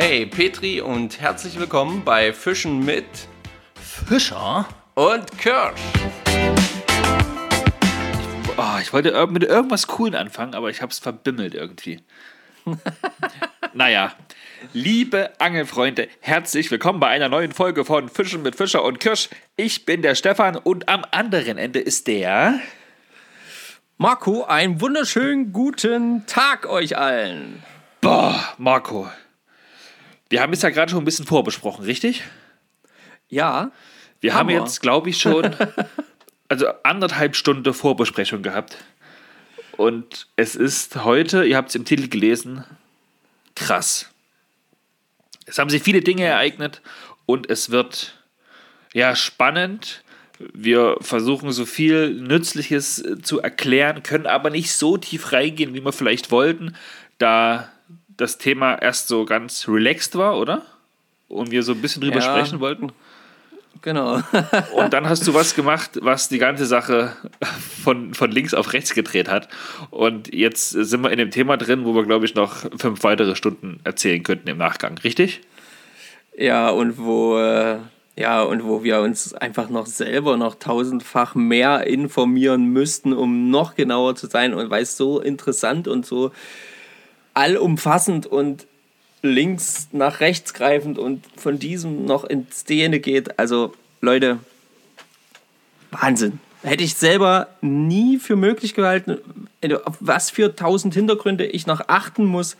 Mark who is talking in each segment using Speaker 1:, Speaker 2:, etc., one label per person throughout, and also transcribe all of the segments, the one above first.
Speaker 1: Hey Petri und herzlich willkommen bei Fischen mit
Speaker 2: Fischer?
Speaker 1: und Kirsch.
Speaker 2: Oh, ich wollte mit irgendwas Coolen anfangen, aber ich habe es verbimmelt irgendwie. naja, liebe Angelfreunde, herzlich willkommen bei einer neuen Folge von Fischen mit Fischer und Kirsch. Ich bin der Stefan und am anderen Ende ist der.
Speaker 1: Marco, einen wunderschönen guten Tag euch allen.
Speaker 2: Boah, Marco. Wir haben es ja gerade schon ein bisschen vorbesprochen, richtig?
Speaker 1: Ja,
Speaker 2: Wir haben
Speaker 1: Hammer.
Speaker 2: jetzt, glaube ich, schon also anderthalb Stunden Vorbesprechung gehabt. Und es ist heute, ihr habt es im Titel gelesen, krass. Es haben sich viele Dinge ereignet und es wird ja spannend. Wir versuchen so viel Nützliches äh, zu erklären, können aber nicht so tief reingehen, wie wir vielleicht wollten, da das Thema erst so ganz relaxed war, oder? Und wir so ein bisschen drüber
Speaker 1: Ja.
Speaker 2: sprechen wollten.
Speaker 1: genau.
Speaker 2: Und dann hast du was gemacht, was die ganze Sache von, von links auf rechts gedreht hat. Und jetzt sind wir in dem Thema drin, wo wir, glaube ich, noch fünf weitere Stunden erzählen könnten im Nachgang. Richtig?
Speaker 1: Ja, und wo, äh, ja, und wo wir uns einfach noch selber noch tausendfach mehr informieren müssten, um noch genauer zu sein und weil es so interessant und so allumfassend und links nach rechts greifend und von diesem noch in Szene geht. Also, Leute, Wahnsinn. Hätte ich selber nie für möglich gehalten, was für tausend Hintergründe ich noch achten muss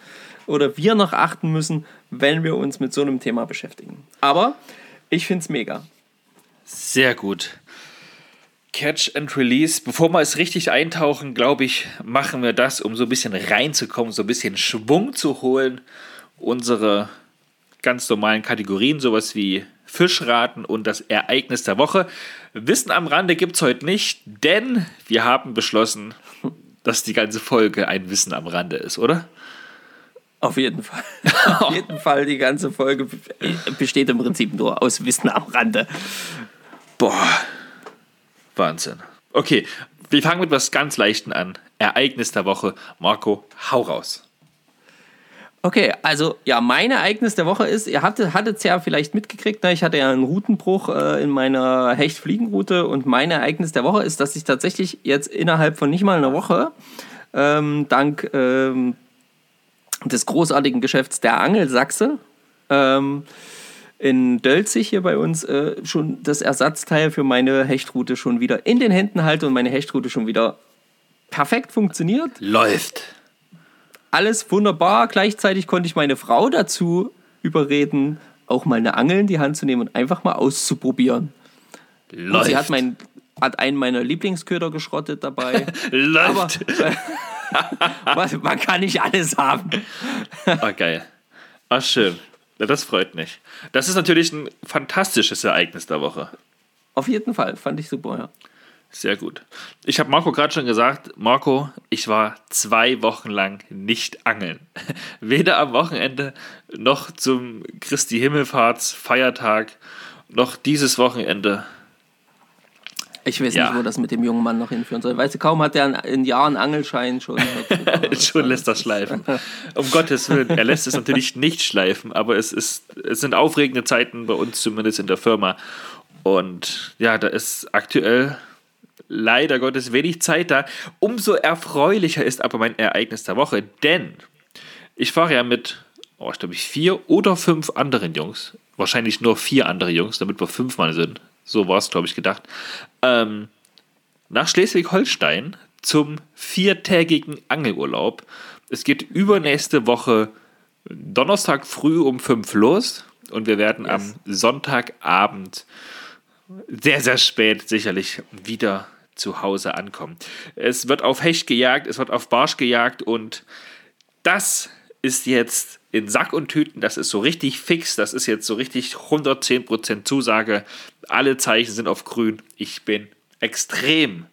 Speaker 1: oder wir noch achten müssen, wenn wir uns mit so einem Thema beschäftigen. Aber ich finde es mega.
Speaker 2: Sehr gut. Catch and Release. Bevor wir es richtig eintauchen, glaube ich, machen wir das, um so ein bisschen reinzukommen, so ein bisschen Schwung zu holen. Unsere ganz normalen Kategorien, sowas wie Fischraten und das Ereignis der Woche. Wissen am Rande gibt es heute nicht, denn wir haben beschlossen, dass die ganze Folge ein Wissen am Rande ist, oder?
Speaker 1: Auf jeden Fall. Auf jeden Fall, die ganze Folge be- besteht im Prinzip nur aus Wissen am Rande.
Speaker 2: Boah, Wahnsinn. Okay, wir fangen mit was ganz Leichten an. Ereignis der Woche. Marco, hau raus.
Speaker 1: Okay, also ja, mein Ereignis der Woche ist, ihr hattet es ja vielleicht mitgekriegt, ne? ich hatte ja einen Routenbruch äh, in meiner Hecht-Fliegenroute und mein Ereignis der Woche ist, dass ich tatsächlich jetzt innerhalb von nicht mal einer Woche ähm, dank ähm, des großartigen Geschäfts der Angelsachse ähm, in Dölzig hier bei uns äh, schon das Ersatzteil für meine Hechtroute schon wieder in den Händen halte und meine Hechtroute schon wieder perfekt funktioniert
Speaker 2: Läuft.
Speaker 1: alles wunderbar. Gleichzeitig konnte ich meine Frau dazu überreden, auch mal eine Angel in die Hand zu nehmen und einfach mal auszuprobieren. Und
Speaker 2: Läuft.
Speaker 1: sie hat, mein, hat einen meiner Lieblingsköder geschrottet dabei. Aber
Speaker 2: Läuft.
Speaker 1: was- man kann nicht alles haben.
Speaker 2: Ah, geil. Ah, schön. Ja, das freut mich. Das ist natürlich ein fantastisches Ereignis der Woche.
Speaker 1: Auf jeden Fall, fand ich super, ja.
Speaker 2: Sehr gut. Ich habe Marco gerade schon gesagt, Marco, ich war zwei Wochen lang nicht angeln. Weder am Wochenende noch zum Christi Himmelfahrts Feiertag noch dieses Wochenende.
Speaker 1: Ich weiß
Speaker 2: Ja.
Speaker 1: nicht, wo das mit dem jungen Mann noch hinführen soll. Weißt du, kaum hat er in- in Jahren Angelschein schon.
Speaker 2: Schon lässt das schleifen. Um Gottes Willen, er lässt es natürlich nicht schleifen, aber es, ist, es sind aufregende Zeiten bei uns, zumindest in der Firma. Und ja, da ist aktuell leider Gottes wenig Zeit da. Umso erfreulicher ist aber mein Ereignis der Woche, denn ich fahre ja mit, oh, ich glaube, vier oder fünf anderen Jungs, wahrscheinlich nur vier andere Jungs, damit wir fünfmal sind. So war es, glaube ich, gedacht. Ähm, nach Schleswig-Holstein zum viertägigen Angelurlaub. Es geht übernächste Woche Donnerstag früh um fünf los und wir werden am Sonntagabend sehr, sehr spät sicherlich wieder zu Hause ankommen. Es wird auf Hecht gejagt, es wird auf Barsch gejagt und das ist jetzt in Sack und Tüten, das ist so richtig fix, das ist jetzt so richtig 110% Zusage. Alle Zeichen sind auf grün. Ich bin extrem,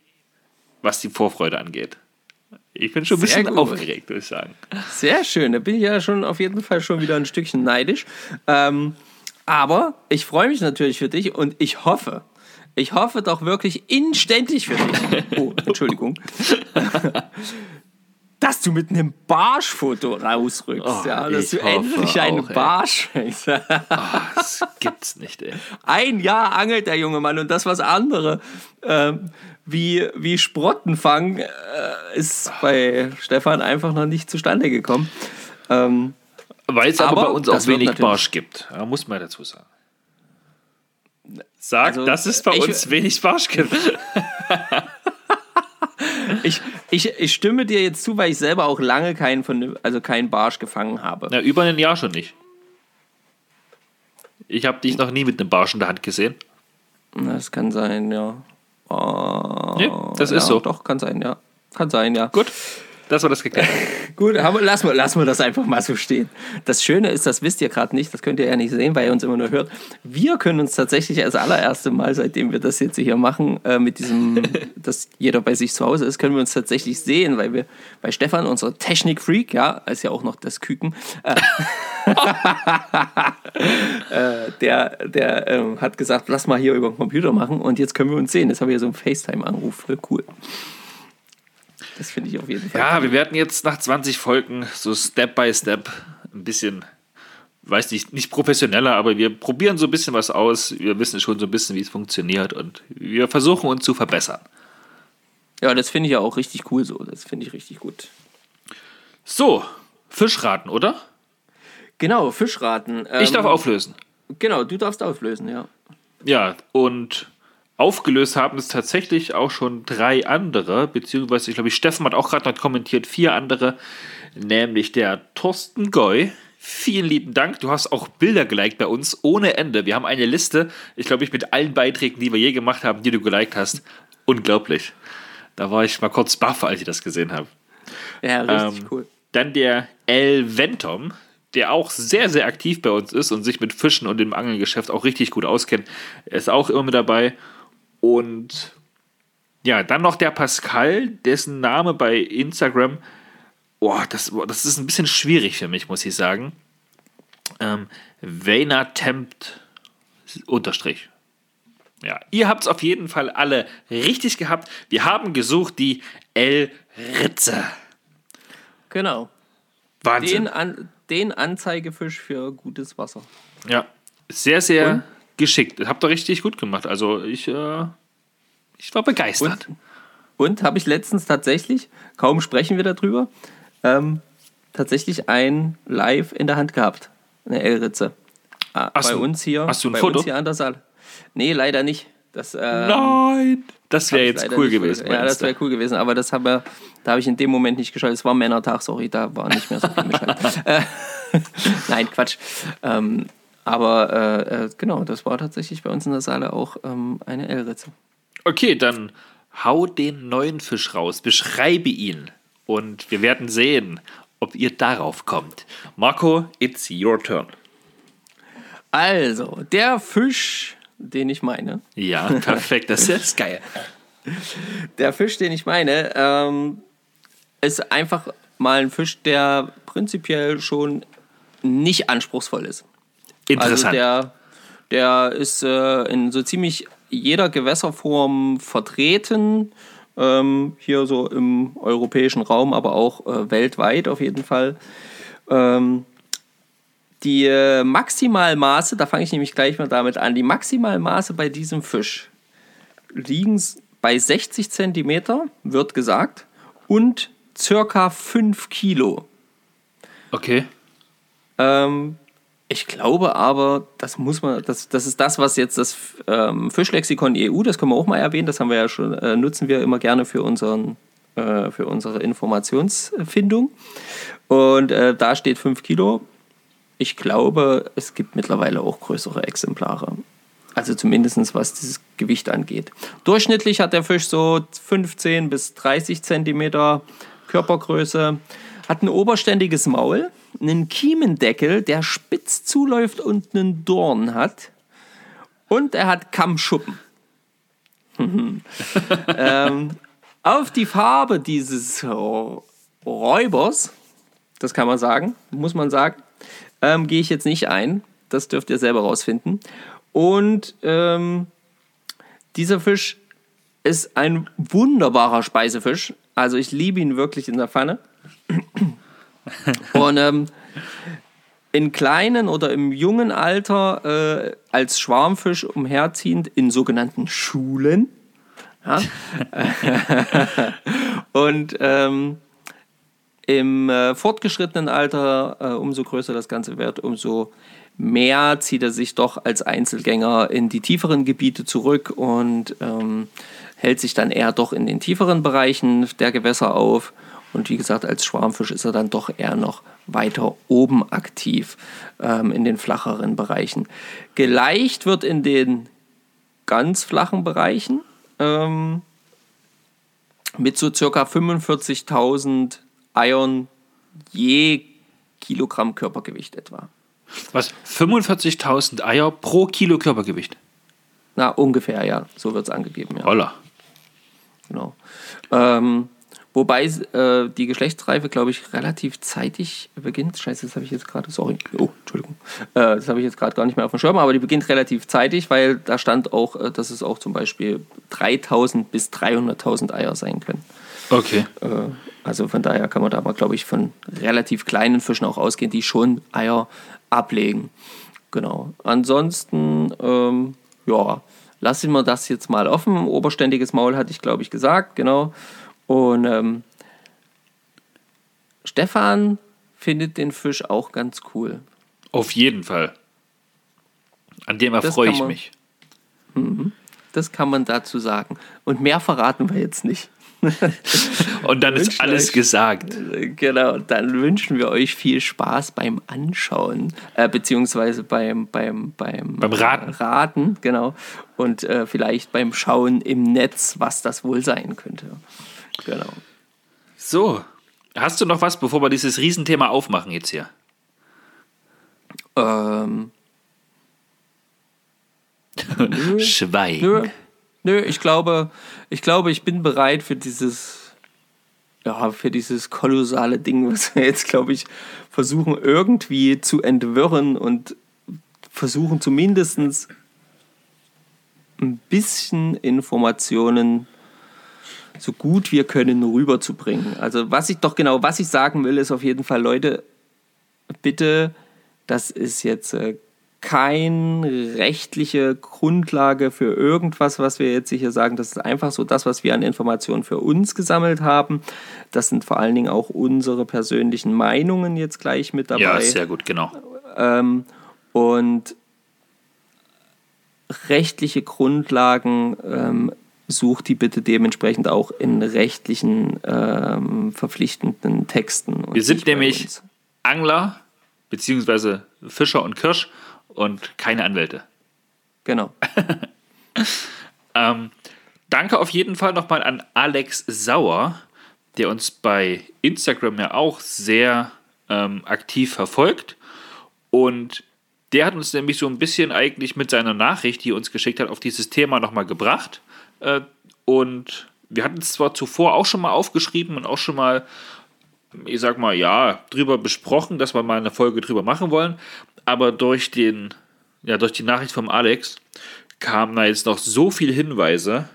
Speaker 2: was die Vorfreude angeht. Ich bin schon ein bisschen
Speaker 1: gut.
Speaker 2: aufgeregt, würde ich sagen.
Speaker 1: Sehr schön, da bin ich ja schon auf jeden Fall schon wieder ein Stückchen neidisch. Ähm, aber ich freue mich natürlich für dich und ich hoffe, ich hoffe doch wirklich inständig für dich. Oh, Entschuldigung. dass du mit einem Barschfoto rausrückst,
Speaker 2: Oh,
Speaker 1: ja, dass du endlich einen
Speaker 2: auch.
Speaker 1: Barsch fängst.
Speaker 2: Ah, das gibt's nicht, ey.
Speaker 1: Ein Jahr angelt der junge Mann und das was andere ähm, wie, wie Sprottenfang äh, ist bei Stefan einfach noch nicht zustande gekommen. Ähm,
Speaker 2: Weil es aber,
Speaker 1: Aber
Speaker 2: bei uns auch wenig Barsch gibt. Ja, muss man dazu sagen. Sag,
Speaker 1: Also,
Speaker 2: dass es bei
Speaker 1: ich-
Speaker 2: uns wenig Barsch gibt.
Speaker 1: ich, ich, ich stimme dir jetzt zu, weil ich selber auch lange keinen, von, also keinen Barsch gefangen habe.
Speaker 2: Na, über ein Jahr schon nicht. Ich habe dich noch nie mit einem Barsch in der Hand gesehen.
Speaker 1: Das kann sein, ja. Oh,
Speaker 2: Nee, das
Speaker 1: ja,
Speaker 2: ist so.
Speaker 1: Doch, kann sein, ja. Kann sein, ja.
Speaker 2: Gut, das war das geklärt.
Speaker 1: Gut, aber lassen wir, lassen wir das einfach mal so stehen. Das Schöne ist, das wisst ihr gerade nicht, das könnt ihr ja nicht sehen, weil ihr uns immer nur hört. Wir können uns tatsächlich als allererste Mal, seitdem wir das jetzt hier machen, äh, mit diesem, dass jeder bei sich zu Hause ist, können wir uns tatsächlich sehen, weil wir bei Stefan, unser Technikfreak, ja, ist ja auch noch das Küken, äh, äh, der, der ähm, hat gesagt, lass mal hier über den Computer machen und jetzt können wir uns sehen. Jetzt haben wir hier so einen FaceTime-Anruf, voll cool. Das finde ich auf jeden Fall.
Speaker 2: Ja, wir werden jetzt nach 20 Folgen so Step by Step ein bisschen, weiß nicht, nicht professioneller, aber wir probieren so ein bisschen was aus. Wir wissen schon so ein bisschen, wie es funktioniert und wir versuchen uns zu verbessern.
Speaker 1: Ja, das finde ich ja auch richtig cool so. Das finde ich richtig gut.
Speaker 2: So, Fischraten, oder?
Speaker 1: Genau, Fischraten. Ähm,
Speaker 2: Ich darf auflösen.
Speaker 1: Genau, du darfst auflösen, ja.
Speaker 2: Ja, und aufgelöst haben es tatsächlich auch schon drei andere, beziehungsweise ich glaube, Steffen hat auch gerade noch kommentiert, vier andere, nämlich der Thorsten Goy. Vielen lieben Dank. Du hast auch Bilder geliked bei uns ohne Ende. Wir haben eine Liste, ich glaube, ich mit allen Beiträgen, die wir je gemacht haben, die du geliked hast. Unglaublich. Da war ich mal kurz baff, als ich das gesehen habe.
Speaker 1: Ja, richtig
Speaker 2: Ähm,
Speaker 1: cool.
Speaker 2: Dann der El Ventom, der auch sehr, sehr aktiv bei uns ist und sich mit Fischen und dem Angelgeschäft auch richtig gut auskennt. Er ist auch immer mit dabei. Und ja, dann noch der Pascal, dessen Name bei Instagram, boah, das, das ist ein bisschen schwierig für mich, muss ich sagen. Ähm, Vena Tempt unterstrich. Ja, ihr habt es auf jeden Fall alle richtig gehabt. Wir haben gesucht die El Ritze.
Speaker 1: Genau.
Speaker 2: Wahnsinn.
Speaker 1: Den, an, den Anzeigefisch für gutes Wasser.
Speaker 2: Ja, sehr, sehr
Speaker 1: Und?
Speaker 2: Geschickt. Habt ihr richtig gut gemacht. Also ich, äh, ich war begeistert.
Speaker 1: Und habe ich letztens tatsächlich, kaum sprechen wir darüber, ähm, tatsächlich ein Live in der Hand gehabt. Eine L-Ritze. Ah, bei
Speaker 2: du-
Speaker 1: uns hier.
Speaker 2: hast du ein
Speaker 1: bei
Speaker 2: Foto?
Speaker 1: uns hier an der Saal. Nee, leider nicht. Das, ähm,
Speaker 2: Nein! Das wäre jetzt cool gewesen.
Speaker 1: Ja, das wäre cool gewesen, aber das habe, da habe ich in dem Moment nicht geschaut. Es war Männertag, sorry, da war nicht mehr so viel äh, Nein, Quatsch. Ähm, aber äh, äh, genau, das war tatsächlich bei uns in der Saale auch ähm, eine L-Ritze.
Speaker 2: Okay, dann hau den neuen Fisch raus, beschreibe ihn und wir werden sehen, ob ihr darauf kommt. Marco, it's your turn.
Speaker 1: Also, der Fisch, den ich meine,
Speaker 2: Ja, perfekt, das ist geil.
Speaker 1: der Fisch, den ich meine, ähm, ist einfach mal ein Fisch, der prinzipiell schon nicht anspruchsvoll ist. Also
Speaker 2: Interessant.
Speaker 1: der, der ist äh, in so ziemlich jeder Gewässerform vertreten. Ähm, hier so im europäischen Raum, aber auch äh, weltweit auf jeden Fall. Ähm, die äh, Maximalmaße, da fange ich nämlich gleich mal damit an, die Maximalmaße bei diesem Fisch liegen bei 60 Zentimeter, wird gesagt, und circa 5 Kilo.
Speaker 2: okay.
Speaker 1: Ähm, ich glaube aber, das muss man, das, das ist das, was jetzt das ähm, Fischlexikon EU, das können wir auch mal erwähnen, das haben wir ja schon, äh, nutzen wir immer gerne für, unseren, äh, für unsere Informationsfindung. Und äh, da steht 5 Kilo. Ich glaube, es gibt mittlerweile auch größere Exemplare. Also zumindest was dieses Gewicht angeht. Durchschnittlich hat der Fisch so 15 bis 30 Zentimeter Körpergröße, hat ein oberständiges Maul, einen Kiemendeckel, der spitz zuläuft und einen Dorn hat. Und er hat Kammschuppen. ähm, auf die Farbe dieses Räubers, das kann man sagen, muss man sagen, ähm, gehe ich jetzt nicht ein. Das dürft ihr selber rausfinden. Und ähm, dieser Fisch ist ein wunderbarer Speisefisch. Also ich liebe ihn wirklich in der Pfanne. Und ähm, in kleinen oder im jungen Alter äh, als Schwarmfisch umherziehend in sogenannten Schulen. Ja? Und ähm, im äh, fortgeschrittenen Alter, äh, umso größer das Ganze wird, umso mehr zieht er sich doch als Einzelgänger in die tieferen Gebiete zurück und ähm, hält sich dann eher doch in den tieferen Bereichen der Gewässer auf. Und wie gesagt, als Schwarmfisch ist er dann doch eher noch weiter oben aktiv ähm, in den flacheren Bereichen. Geleicht wird in den ganz flachen Bereichen ähm, mit so circa 45.000 Eiern je Kilogramm Körpergewicht etwa.
Speaker 2: Was? 45.000 Eier pro Kilo Körpergewicht?
Speaker 1: Na, ungefähr, ja. So wird es angegeben, ja.
Speaker 2: Holla.
Speaker 1: Genau. Ähm, wobei äh, die Geschlechtsreife, glaube ich, relativ zeitig beginnt. Scheiße, das habe ich jetzt gerade, sorry. Oh, Entschuldigung. Äh, das habe ich jetzt gerade gar nicht mehr auf dem Schirm, aber die beginnt relativ zeitig, weil da stand auch, äh, dass es auch zum Beispiel 3000 bis 300.000 Eier sein können.
Speaker 2: Okay.
Speaker 1: Äh, also von daher kann man da mal, glaube ich, von relativ kleinen Fischen auch ausgehen, die schon Eier ablegen. Genau. Ansonsten, ähm, ja, lassen wir das jetzt mal offen. Oberständiges Maul hatte ich, glaube ich, gesagt, genau. Und ähm, Stefan findet den Fisch auch ganz cool.
Speaker 2: Auf jeden Fall. An dem erfreue ich mich.
Speaker 1: Mhm. Das kann man dazu sagen. Und mehr verraten wir jetzt nicht.
Speaker 2: Und dann ist alles euch, gesagt.
Speaker 1: Genau, dann wünschen wir euch viel Spaß beim Anschauen, äh, beziehungsweise beim, beim, beim,
Speaker 2: beim Raten.
Speaker 1: Raten, genau. Und äh, vielleicht beim Schauen im Netz, was das wohl sein könnte. Genau.
Speaker 2: So, hast du noch was, bevor wir dieses Riesenthema aufmachen jetzt hier?
Speaker 1: Ähm.
Speaker 2: Schweig.
Speaker 1: Nö. Nö, ich glaube, ich glaube, ich bin bereit für dieses, ja, für dieses kolossale Ding, was wir jetzt, glaube ich, versuchen irgendwie zu entwirren und versuchen zumindest ein bisschen Informationen so gut wir können rüberzubringen. Also was ich doch genau, was ich sagen will, ist auf jeden Fall, Leute, bitte, das ist jetzt äh, keine rechtliche Grundlage für irgendwas, was wir jetzt hier sagen. Das ist einfach so das, was wir an Informationen für uns gesammelt haben. Das sind vor allen Dingen auch unsere persönlichen Meinungen jetzt gleich mit dabei. Ja,
Speaker 2: sehr gut, genau.
Speaker 1: Ähm, und rechtliche Grundlagen ähm, sucht die bitte dementsprechend auch in rechtlichen ähm, verpflichtenden Texten.
Speaker 2: Wir sind nämlich Angler beziehungsweise Fischer und Kirsch und keine Anwälte.
Speaker 1: Genau.
Speaker 2: ähm, danke auf jeden Fall nochmal an Alex Sauer, der uns bei Instagram ja auch sehr ähm, aktiv verfolgt. Und der hat uns nämlich so ein bisschen eigentlich mit seiner Nachricht, die er uns geschickt hat, auf dieses Thema nochmal gebracht. Äh, und wir hatten es zwar zuvor auch schon mal aufgeschrieben und auch schon mal, ich sag mal, ja, drüber besprochen, dass wir mal eine Folge drüber machen wollen aber durch den, ja, durch die Nachricht vom Alex kamen da jetzt noch so viele Hinweise,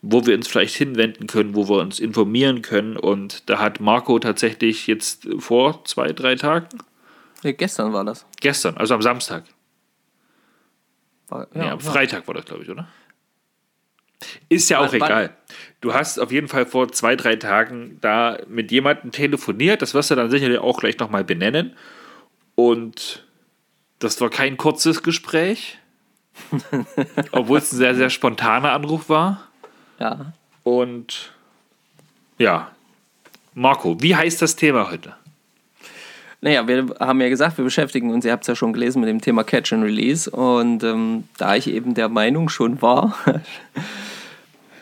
Speaker 2: wo wir uns vielleicht hinwenden können, wo wir uns informieren können. Und da hat Marco tatsächlich jetzt vor zwei, drei Tagen.
Speaker 1: Ja, gestern war das.
Speaker 2: Gestern, also am Samstag.
Speaker 1: War, ja,
Speaker 2: ja, am Freitag war das, glaube ich, oder? Ist ja auch wann, egal. Du hast auf jeden Fall vor zwei, drei Tagen da mit jemandem telefoniert. Das wirst du dann sicherlich auch gleich nochmal benennen. Und das war kein kurzes Gespräch, obwohl es ein sehr, sehr spontaner Anruf war.
Speaker 1: Ja.
Speaker 2: Und ja, Marco, wie heißt das Thema heute?
Speaker 1: Naja, wir haben ja gesagt, wir beschäftigen uns, ihr habt es ja schon gelesen, mit dem Thema Catch and Release. Und ähm, da ich eben der Meinung schon war,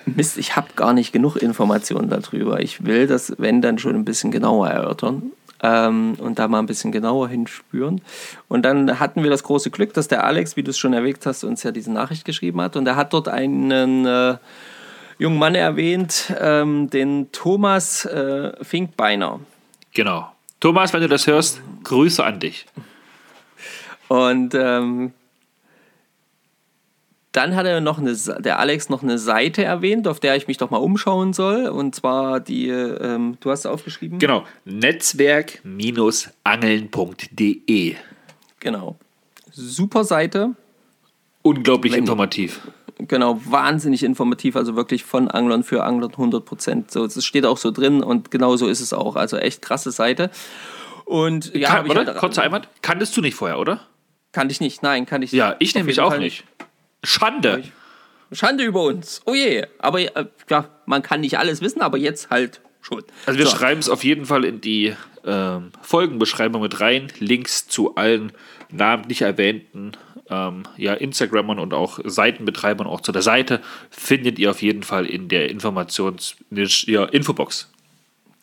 Speaker 1: Mist, ich habe gar nicht genug Informationen darüber. Ich will das, wenn, dann schon ein bisschen genauer erörtern ähm, und da mal ein bisschen genauer hinspüren. Und dann hatten wir das große Glück, dass der Alex, wie du es schon erwähnt hast, uns ja diese Nachricht geschrieben hat. Und er hat dort einen äh, jungen Mann erwähnt, ähm, den Thomas äh, Finkbeiner.
Speaker 2: Genau. Thomas, wenn du das hörst, Grüße an dich.
Speaker 1: Und ähm, dann hat er noch eine, der Alex noch eine Seite erwähnt, auf der ich mich doch mal umschauen soll. Und zwar die, ähm, du hast es aufgeschrieben?
Speaker 2: Genau, netzwerk-angeln.de.
Speaker 1: Genau. Super Seite.
Speaker 2: Unglaublich Wenn, informativ.
Speaker 1: Genau, wahnsinnig informativ, also wirklich von Anglern für Anglern 100 Prozent. So, es steht auch so drin und genau so ist es auch. Also echt krasse Seite. Und ja,
Speaker 2: Kann, oder? Halt, kurzer Einwand. Kanntest du nicht vorher, oder?
Speaker 1: Kannte ich nicht, nein, kann ich
Speaker 2: nicht. Ja, ich nämlich auch Fall nicht. Schande.
Speaker 1: Schande über uns. Oh je. Aber äh, ja, man kann nicht alles wissen, aber jetzt halt schon.
Speaker 2: Also wir so. schreiben es auf jeden Fall in die ähm, Folgenbeschreibung mit rein. Links zu allen namentlich erwähnten ähm, ja, Instagrammern und auch Seitenbetreibern auch zu der Seite findet ihr auf jeden Fall in der Informations ja, Infobox.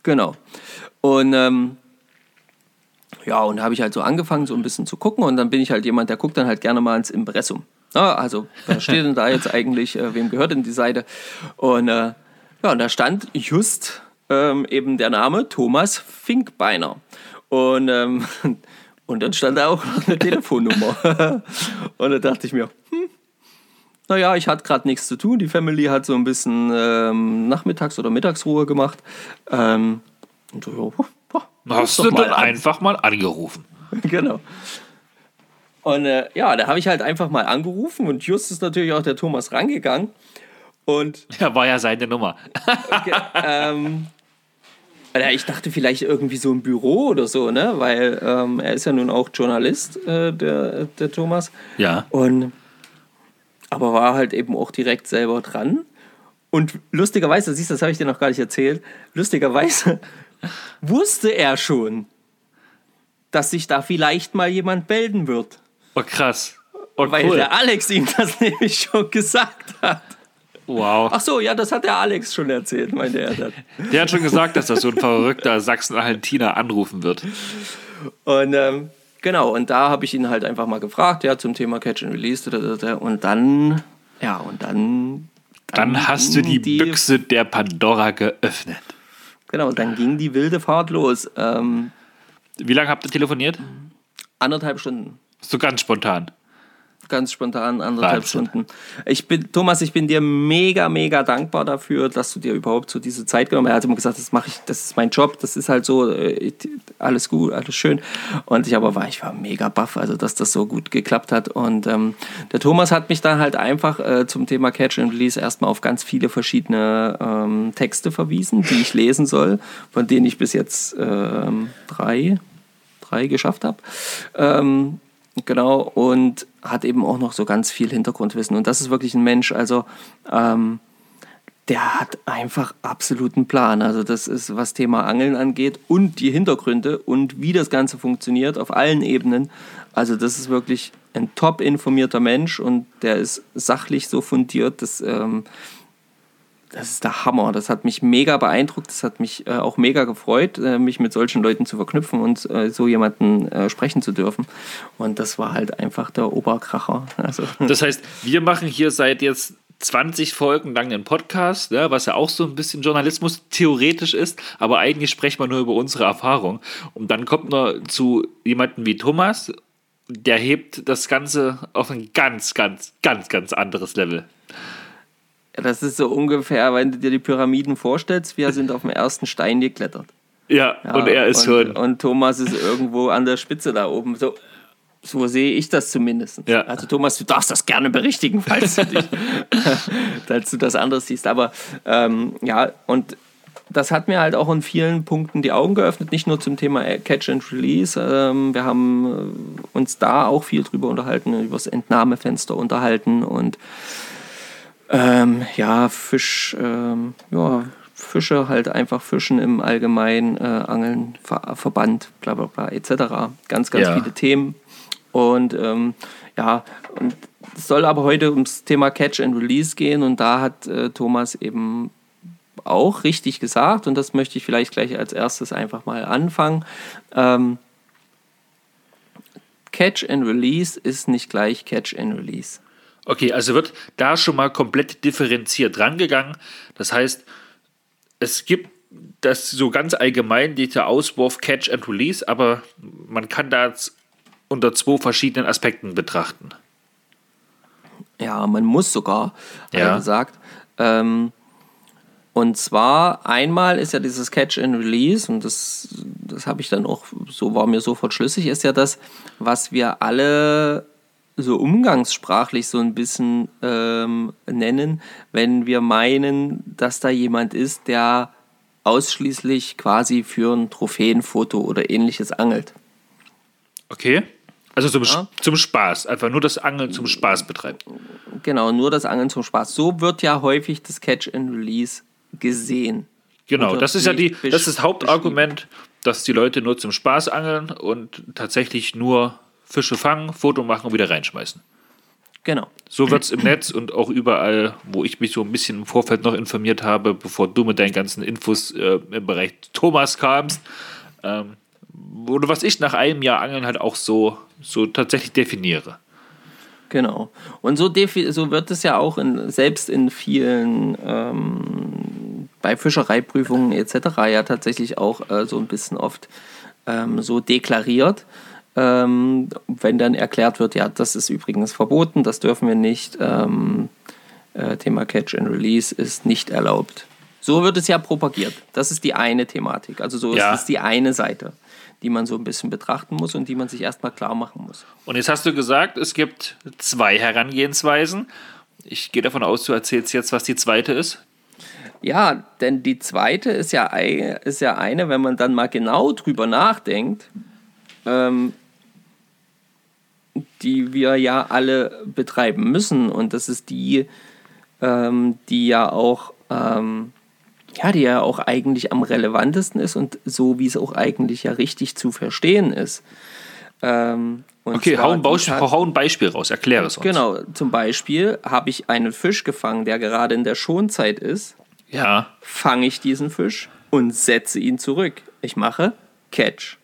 Speaker 1: Genau. Und ähm, ja, und da habe ich halt so angefangen, so ein bisschen zu gucken und dann bin ich halt jemand, der guckt dann halt gerne mal ins Impressum. Ja, also, wer steht denn da jetzt eigentlich, äh, wem gehört denn die Seite? Und äh, ja, und da stand just ähm, eben der Name Thomas Finkbeiner. Und, ähm, und dann stand da auch noch eine Telefonnummer. und da dachte ich mir, hm, naja, ich hatte gerade nichts zu tun. Die Family hat so ein bisschen ähm, Nachmittags- oder Mittagsruhe gemacht. Ähm, und so,
Speaker 2: ja, Hast du dann einfach mal angerufen?
Speaker 1: genau. Und äh, ja, da habe ich halt einfach mal angerufen und just ist natürlich auch der Thomas rangegangen. Und.
Speaker 2: Ja, war ja seine Nummer.
Speaker 1: okay, ähm, ich dachte vielleicht irgendwie so ein Büro oder so, ne? Weil ähm, er ist ja nun auch Journalist, äh, der, der Thomas.
Speaker 2: Ja.
Speaker 1: Und aber war halt eben auch direkt selber dran. Und lustigerweise, siehst du, das habe ich dir noch gar nicht erzählt, lustigerweise wusste er schon, dass sich da vielleicht mal jemand melden wird.
Speaker 2: Oh, krass. Oh,
Speaker 1: Weil cool. der Alex ihm das nämlich schon gesagt hat.
Speaker 2: Wow.
Speaker 1: Ach so, ja, das hat der Alex schon erzählt, meinte er dann.
Speaker 2: Der hat schon gesagt, dass das so ein verrückter Sachsen-Argentiner anrufen wird.
Speaker 1: Und ähm, genau, und da habe ich ihn halt einfach mal gefragt, ja, zum Thema Catch and Release. Und dann, ja, und dann.
Speaker 2: Dann, dann hast du die, die Büchse der Pandora geöffnet.
Speaker 1: Genau, dann ging die wilde Fahrt los. Ähm,
Speaker 2: Wie lange habt ihr telefoniert?
Speaker 1: Anderthalb Stunden.
Speaker 2: So ganz spontan.
Speaker 1: Ganz spontan, anderthalb Wahnsinn. Stunden. Ich bin, Thomas, ich bin dir mega, mega dankbar dafür, dass du dir überhaupt so diese Zeit genommen hast. Er hat immer gesagt, das mache ich, das ist mein Job, das ist halt so, äh, alles gut, alles schön. Und ich aber war, ich war mega baff, also dass das so gut geklappt hat. Und ähm, der Thomas hat mich dann halt einfach äh, zum Thema Catch and Release erstmal auf ganz viele verschiedene ähm, Texte verwiesen, die ich lesen soll, von denen ich bis jetzt ähm, drei, drei geschafft habe. Ähm, Genau, und hat eben auch noch so ganz viel Hintergrundwissen. Und das ist wirklich ein Mensch, also ähm, der hat einfach absoluten Plan. Also das ist, was Thema Angeln angeht und die Hintergründe und wie das Ganze funktioniert auf allen Ebenen. Also das ist wirklich ein top informierter Mensch und der ist sachlich so fundiert, dass ähm, das ist der Hammer. Das hat mich mega beeindruckt. Das hat mich äh, auch mega gefreut, äh, mich mit solchen Leuten zu verknüpfen und äh, so jemanden äh, sprechen zu dürfen. Und das war halt einfach der Oberkracher. Also.
Speaker 2: Das heißt, wir machen hier seit jetzt 20 Folgen lang einen Podcast, ja, was ja auch so ein bisschen Journalismus theoretisch ist, aber eigentlich sprechen wir nur über unsere Erfahrung. Und dann kommt man zu jemandem wie Thomas, der hebt das Ganze auf ein ganz, ganz, ganz, ganz anderes Level.
Speaker 1: Das ist so ungefähr, wenn du dir die Pyramiden vorstellst, wir sind auf dem ersten Stein geklettert.
Speaker 2: Ja, ja und er ist
Speaker 1: und,
Speaker 2: schon.
Speaker 1: Und Thomas ist irgendwo an der Spitze da oben. So, so sehe ich das zumindest.
Speaker 2: Ja.
Speaker 1: Also Thomas, du darfst das gerne berichtigen, falls du, dich, falls du das anders siehst. Aber ähm, ja, und das hat mir halt auch in vielen Punkten die Augen geöffnet, nicht nur zum Thema Catch and Release. Ähm, wir haben äh, uns da auch viel drüber unterhalten, über das Entnahmefenster unterhalten und ähm, ja, Fisch, ähm, ja, Fische halt einfach fischen im Allgemeinen, äh, Angeln, Ver Verband, bla bla bla, etc. Ganz, ganz ja. viele Themen. Und ähm, ja, und es soll aber heute ums Thema Catch and Release gehen und da hat äh, Thomas eben auch richtig gesagt und das möchte ich vielleicht gleich als erstes einfach mal anfangen. Ähm, Catch and Release ist nicht gleich Catch and Release.
Speaker 2: Okay, also wird da schon mal komplett differenziert rangegangen. Das heißt, es gibt das so ganz allgemein, dieser Auswurf Catch and Release, aber man kann das unter zwei verschiedenen Aspekten betrachten.
Speaker 1: Ja, man muss sogar, hat
Speaker 2: Ja.
Speaker 1: gesagt. Ähm, und zwar einmal ist ja dieses Catch and Release, und das, das habe ich dann auch, so war mir sofort schlüssig, ist ja das, was wir alle so umgangssprachlich so ein bisschen ähm, nennen, wenn wir meinen, dass da jemand ist, der ausschließlich quasi für ein Trophäenfoto oder ähnliches angelt.
Speaker 2: Okay. Also zum,
Speaker 1: Ja.
Speaker 2: zum Spaß. Einfach nur das Angeln zum Spaß betreibt.
Speaker 1: Genau, nur das Angeln zum Spaß. So wird ja häufig das Catch and Release gesehen.
Speaker 2: Genau, das ist ja die, das ist das Hauptargument, dass die Leute nur zum Spaß angeln und tatsächlich nur Fische fangen, Foto machen und wieder reinschmeißen.
Speaker 1: Genau.
Speaker 2: So wird es im Netz und auch überall, wo ich mich so ein bisschen im Vorfeld noch informiert habe, bevor du mit deinen ganzen Infos äh, im Bereich Thomas kamst. Ähm, oder was ich nach einem Jahr Angeln halt auch so, so tatsächlich definiere.
Speaker 1: Genau. Und so, so wird es ja auch in, selbst in vielen ähm, bei Fischereiprüfungen etc. ja tatsächlich auch äh, so ein bisschen oft ähm, so deklariert. Ähm, wenn dann erklärt wird, ja, das ist übrigens verboten, das dürfen wir nicht. Ähm, äh, Thema Catch and Release ist nicht erlaubt. So wird es ja propagiert. Das ist die eine Thematik. Also so
Speaker 2: Ja.
Speaker 1: ist es die eine Seite, die man so ein bisschen betrachten muss und die man sich erstmal klar machen muss.
Speaker 2: Und jetzt hast du gesagt, es gibt zwei Herangehensweisen. Ich gehe davon aus, du erzählst jetzt, was die zweite ist.
Speaker 1: Ja, denn die zweite ist ja, ist ja eine, wenn man dann mal genau drüber nachdenkt, ähm, die wir ja alle betreiben müssen. Und das ist die, ähm, die ja auch, ähm, ja, die ja auch eigentlich am relevantesten ist und so, wie es auch eigentlich ja richtig zu verstehen ist. Ähm,
Speaker 2: Okay, hau ein,
Speaker 1: Tat-
Speaker 2: hau ein Beispiel raus, erkläre es uns.
Speaker 1: Genau, zum Beispiel habe ich einen Fisch gefangen, der gerade in der Schonzeit ist
Speaker 2: Ja,
Speaker 1: fange ich diesen Fisch und setze ihn zurück. Ich mache Catch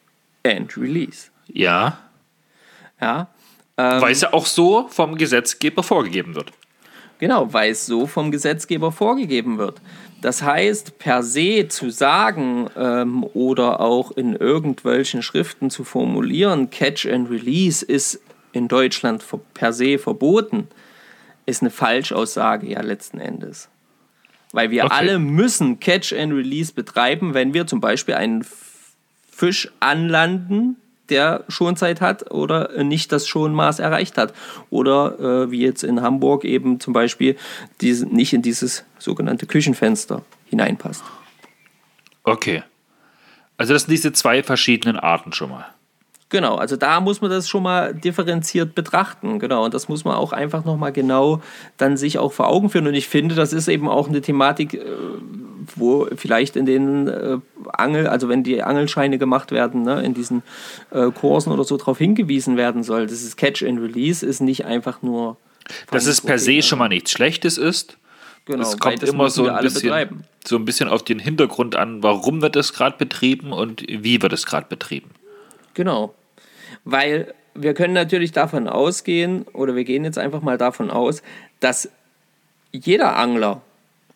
Speaker 1: and Release.
Speaker 2: ja.
Speaker 1: Ja, Ähm.
Speaker 2: Weil es ja auch so vom Gesetzgeber vorgegeben wird.
Speaker 1: genau, weil es so vom Gesetzgeber vorgegeben wird. Das heißt, per se zu sagen ähm, oder auch in irgendwelchen Schriften zu formulieren, Catch and Release ist in Deutschland per se verboten, ist eine Falschaussage ja letzten Endes. Weil wir
Speaker 2: Okay.
Speaker 1: alle müssen Catch and Release betreiben, wenn wir zum Beispiel einen Fisch anlanden, der Schonzeit hat oder nicht das Schonmaß erreicht hat. Oder äh, wie jetzt in Hamburg eben zum Beispiel diese, nicht in dieses sogenannte Küchenfenster hineinpasst.
Speaker 2: Okay. Also das sind diese zwei verschiedenen Arten schon mal.
Speaker 1: Genau, also da muss man das schon mal differenziert betrachten, genau. Und das muss man auch einfach nochmal genau dann sich auch vor Augen führen. Und ich finde, das ist eben auch eine Thematik, äh, wo vielleicht in den äh, Angel, also wenn die Angelscheine gemacht werden, ne, in diesen äh, Kursen oder so darauf hingewiesen werden soll. Das ist Catch and Release, ist nicht einfach nur.
Speaker 2: Dass es per se schon mal nichts Schlechtes ist.
Speaker 1: Genau,
Speaker 2: es kommt
Speaker 1: das
Speaker 2: immer so ein, bisschen,
Speaker 1: betreiben.
Speaker 2: so ein bisschen auf den Hintergrund an, warum wird es gerade betrieben und wie wird es gerade betrieben.
Speaker 1: Genau. Weil wir können natürlich davon ausgehen, oder wir gehen jetzt einfach mal davon aus, dass jeder Angler,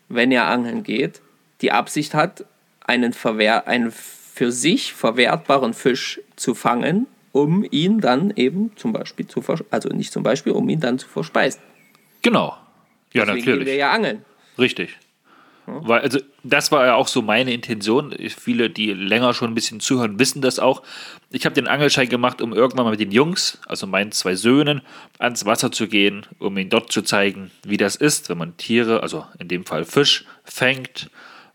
Speaker 1: wenn er angeln geht, die Absicht hat, einen, verwehr einen für sich verwertbaren Fisch zu fangen, um ihn dann eben zum Beispiel zu also nicht zum Beispiel, um ihn dann zu verspeisen.
Speaker 2: Genau. Ja,
Speaker 1: Deswegen gehen wir
Speaker 2: natürlich.
Speaker 1: ja angeln.
Speaker 2: Richtig. Weil, also, das war ja auch so meine Intention. Viele, die länger schon ein bisschen zuhören, wissen das auch. Ich habe den Angelschein gemacht, um irgendwann mal mit den Jungs, also meinen zwei Söhnen, ans Wasser zu gehen, um ihnen dort zu zeigen, wie das ist, wenn man Tiere, also in dem Fall Fisch, fängt,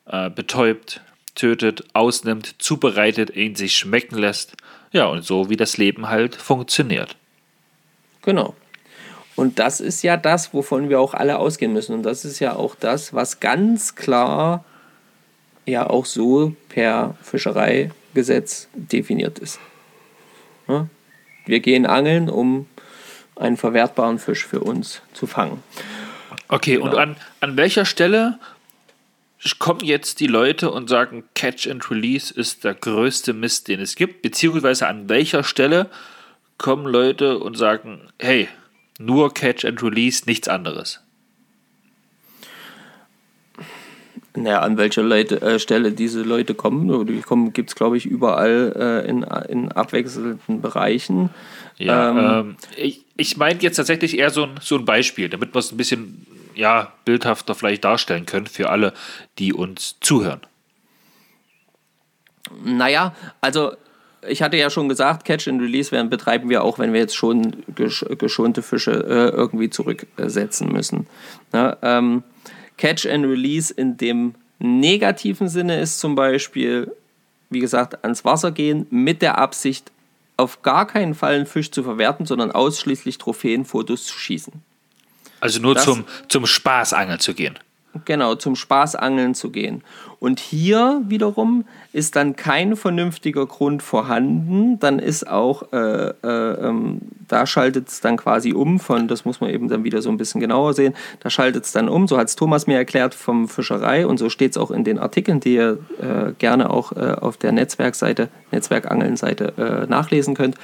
Speaker 2: äh, betäubt, tötet, ausnimmt, zubereitet, ihn sich schmecken lässt. Ja, und so wie das Leben halt funktioniert.
Speaker 1: Genau. Und das ist ja das, wovon wir auch alle ausgehen müssen. Und das ist ja auch das, was ganz klar ja auch so per Fischereigesetz definiert ist. Ja? Wir gehen angeln, um einen verwertbaren Fisch für uns zu fangen.
Speaker 2: Okay, und
Speaker 1: Genau.
Speaker 2: an, an welcher Stelle kommen jetzt die Leute und sagen, Catch and Release ist der größte Mist, den es gibt? Beziehungsweise an welcher Stelle kommen Leute und sagen, hey, nur Catch and Release, nichts anderes?
Speaker 1: Naja, an welcher Leute, äh, Stelle diese Leute kommen, die kommen gibt es, glaube ich, überall äh, in, in abwechselnden Bereichen.
Speaker 2: Ja,
Speaker 1: Ähm,
Speaker 2: ähm, ich, ich meine jetzt tatsächlich eher so ein, so ein Beispiel, damit wir es ein bisschen ja, bildhafter vielleicht darstellen können für alle, die uns zuhören.
Speaker 1: Naja, also ich hatte ja schon gesagt, Catch and Release werden, betreiben wir auch, wenn wir jetzt schon gesch geschonte Fische äh, irgendwie zurücksetzen müssen. Ja, ähm, Catch and Release in dem negativen Sinne ist zum Beispiel, wie gesagt, ans Wasser gehen mit der Absicht, auf gar keinen Fall einen Fisch zu verwerten, sondern ausschließlich Trophäenfotos zu schießen.
Speaker 2: Also nur das, zum, zum Spaßangeln zu gehen.
Speaker 1: Genau, zum Spaßangeln zu gehen. Und hier wiederum ist dann kein vernünftiger Grund vorhanden. Dann ist auch, äh, äh, ähm, da schaltet es dann quasi um von, das muss man eben dann wieder so ein bisschen genauer sehen, da schaltet es dann um, so hat es Thomas mir erklärt vom Fischerei und so steht es auch in den Artikeln, die ihr äh, gerne auch äh, auf der Netzwerkseite, Netzwerkangeln-Seite äh, nachlesen könnt.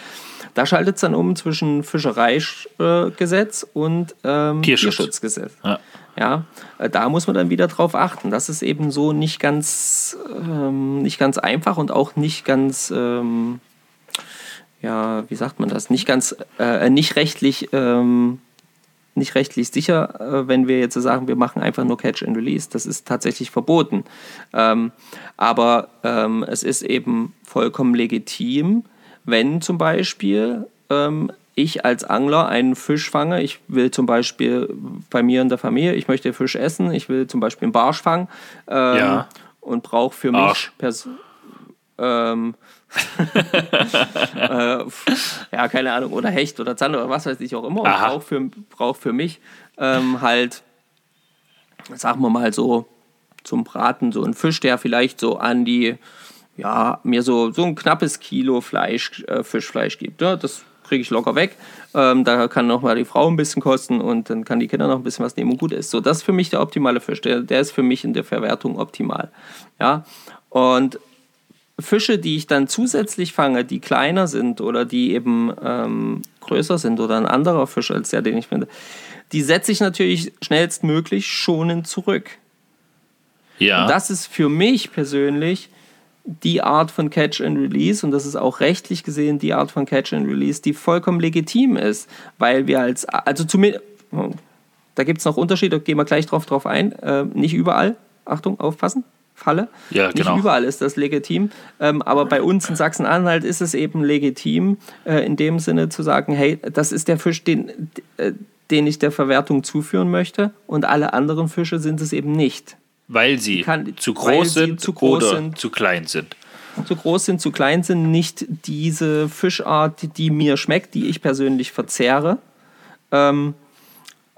Speaker 1: Da schaltet es dann um zwischen Fischereigesetz und ähm, Tierschutz. Tierschutzgesetz. Ja. Ja, äh, da muss man dann wieder drauf achten. Das ist eben so nicht ganz, ähm, nicht ganz einfach und auch nicht ganz, ähm, ja, wie sagt man das, nicht ganz, äh, nicht rechtlich, ähm, nicht rechtlich sicher, äh, wenn wir jetzt sagen, wir machen einfach nur Catch and Release. Das ist tatsächlich verboten. Ähm, aber ähm, es ist eben vollkommen legitim, wenn zum Beispiel ähm, ich als Angler einen Fisch fange, ich will zum Beispiel bei mir in der Familie, ich möchte Fisch essen, ich will zum Beispiel einen Barsch fangen ähm, ja. und brauche für mich ähm, äh, ja, keine Ahnung, oder Hecht oder Zander oder was weiß ich auch immer und brauche für, brauch für mich ähm, halt, sagen wir mal so, zum Braten so einen Fisch, der vielleicht so an die, ja, mir so, so ein knappes Kilo Fleisch, äh, Fischfleisch gibt. Ja, das kriege ich locker weg. Ähm, da kann noch mal die Frau ein bisschen kosten und dann kann die Kinder noch ein bisschen was nehmen und gut ist. So, das ist für mich der optimale Fisch. Der, der ist für mich in der Verwertung optimal. Ja, und Fische, die ich dann zusätzlich fange, die kleiner sind oder die eben ähm, größer sind oder ein anderer Fisch als der, den ich finde, die setze ich natürlich schnellstmöglich schonend zurück. Ja. Und das ist für mich persönlich die Art von Catch and Release und das ist auch rechtlich gesehen die Art von Catch and Release, die vollkommen legitim ist, weil wir als, also zumindest, da gibt es noch Unterschiede, gehen wir gleich drauf, drauf ein, äh, nicht überall, Achtung, aufpassen, Falle,
Speaker 2: ja, genau.
Speaker 1: nicht überall ist das legitim, ähm, aber bei uns in Sachsen-Anhalt ist es eben legitim, äh, in dem Sinne zu sagen, hey, das ist der Fisch, den, äh, den ich der Verwertung zuführen möchte und alle anderen Fische sind es eben nicht.
Speaker 2: Weil sie kann, zu groß sind zu groß oder sind, zu klein sind.
Speaker 1: Zu groß sind, zu klein sind, nicht diese Fischart, die mir schmeckt, die ich persönlich verzehre. Ähm,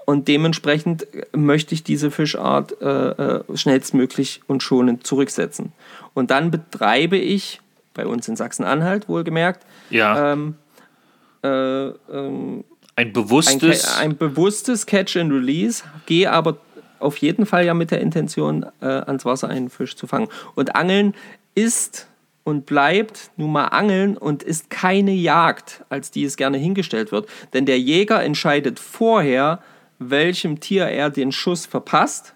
Speaker 1: und dementsprechend möchte ich diese Fischart äh, äh, schnellstmöglich und schonend zurücksetzen. Und dann betreibe ich, bei uns in Sachsen-Anhalt wohlgemerkt,
Speaker 2: ja. ähm, äh, ähm, ein bewusstes,
Speaker 1: ein, ein, bewusstes Catch and Release, gehe aber auf jeden Fall ja mit der Intention, äh, ans Wasser einen Fisch zu fangen. Und Angeln ist und bleibt nun mal Angeln und ist keine Jagd, als die es gerne hingestellt wird. Denn der Jäger entscheidet vorher, welchem Tier er den Schuss verpasst.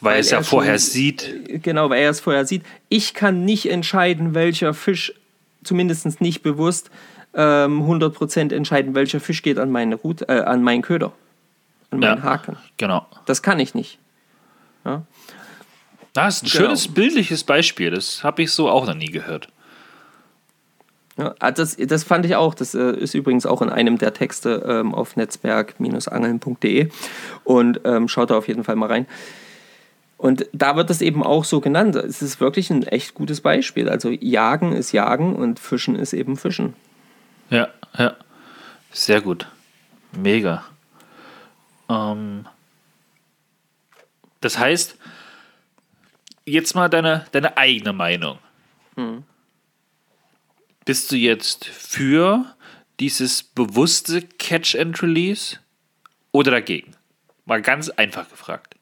Speaker 2: Weil, weil es ja vorher schon, sieht.
Speaker 1: Genau, weil er es vorher sieht. Ich kann nicht entscheiden, welcher Fisch, zumindest nicht bewusst, ähm, 100% entscheiden, welcher Fisch geht an, meine Route, äh, an meinen Köder an meinen ja, Haken.
Speaker 2: Genau.
Speaker 1: Das kann ich nicht. Ja.
Speaker 2: Das ist ein genau. schönes bildliches Beispiel. Das habe ich so auch noch nie gehört.
Speaker 1: Ja, ah, das, das fand ich auch. Das äh, ist übrigens auch in einem der Texte ähm, auf netzwerk-angeln.de. Und ähm, schaut da auf jeden Fall mal rein. Und da wird das eben auch so genannt. Es ist wirklich ein echt gutes Beispiel. Also Jagen ist Jagen und Fischen ist eben Fischen.
Speaker 2: Ja, ja. Sehr gut. Mega. Ähm, das heißt, jetzt mal deine, deine eigene Meinung. Hm. Bist du jetzt für dieses bewusste Catch and Release oder dagegen? Mal ganz einfach gefragt.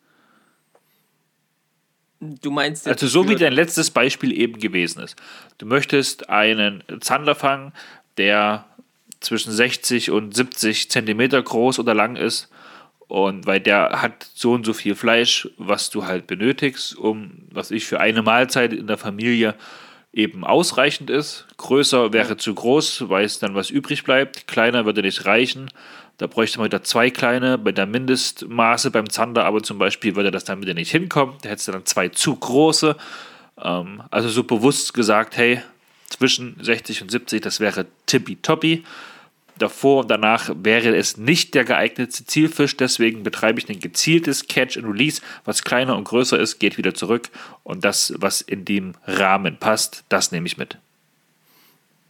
Speaker 1: Du meinst
Speaker 2: also so wie dein letztes Beispiel eben gewesen ist. Du möchtest einen Zander fangen, der zwischen 60 und 70 Zentimeter groß oder lang ist und weil der hat so und so viel Fleisch, was du halt benötigst, um, was ich für eine Mahlzeit in der Familie eben ausreichend ist. Größer wäre zu groß, weil es dann was übrig bleibt. Kleiner würde nicht reichen. Da bräuchte man wieder zwei kleine. Bei der Mindestmaße beim Zander aber zum Beispiel würde das dann wieder nicht hinkommen. Da hättest du dann zwei zu große. Ähm, also so bewusst gesagt, hey, zwischen 60 und 70, das wäre tippitoppi. Davor und danach wäre es nicht der geeignete Zielfisch, deswegen betreibe ich ein gezieltes Catch and Release. Was kleiner und größer ist, geht wieder zurück und das, was in dem Rahmen passt, das nehme ich mit.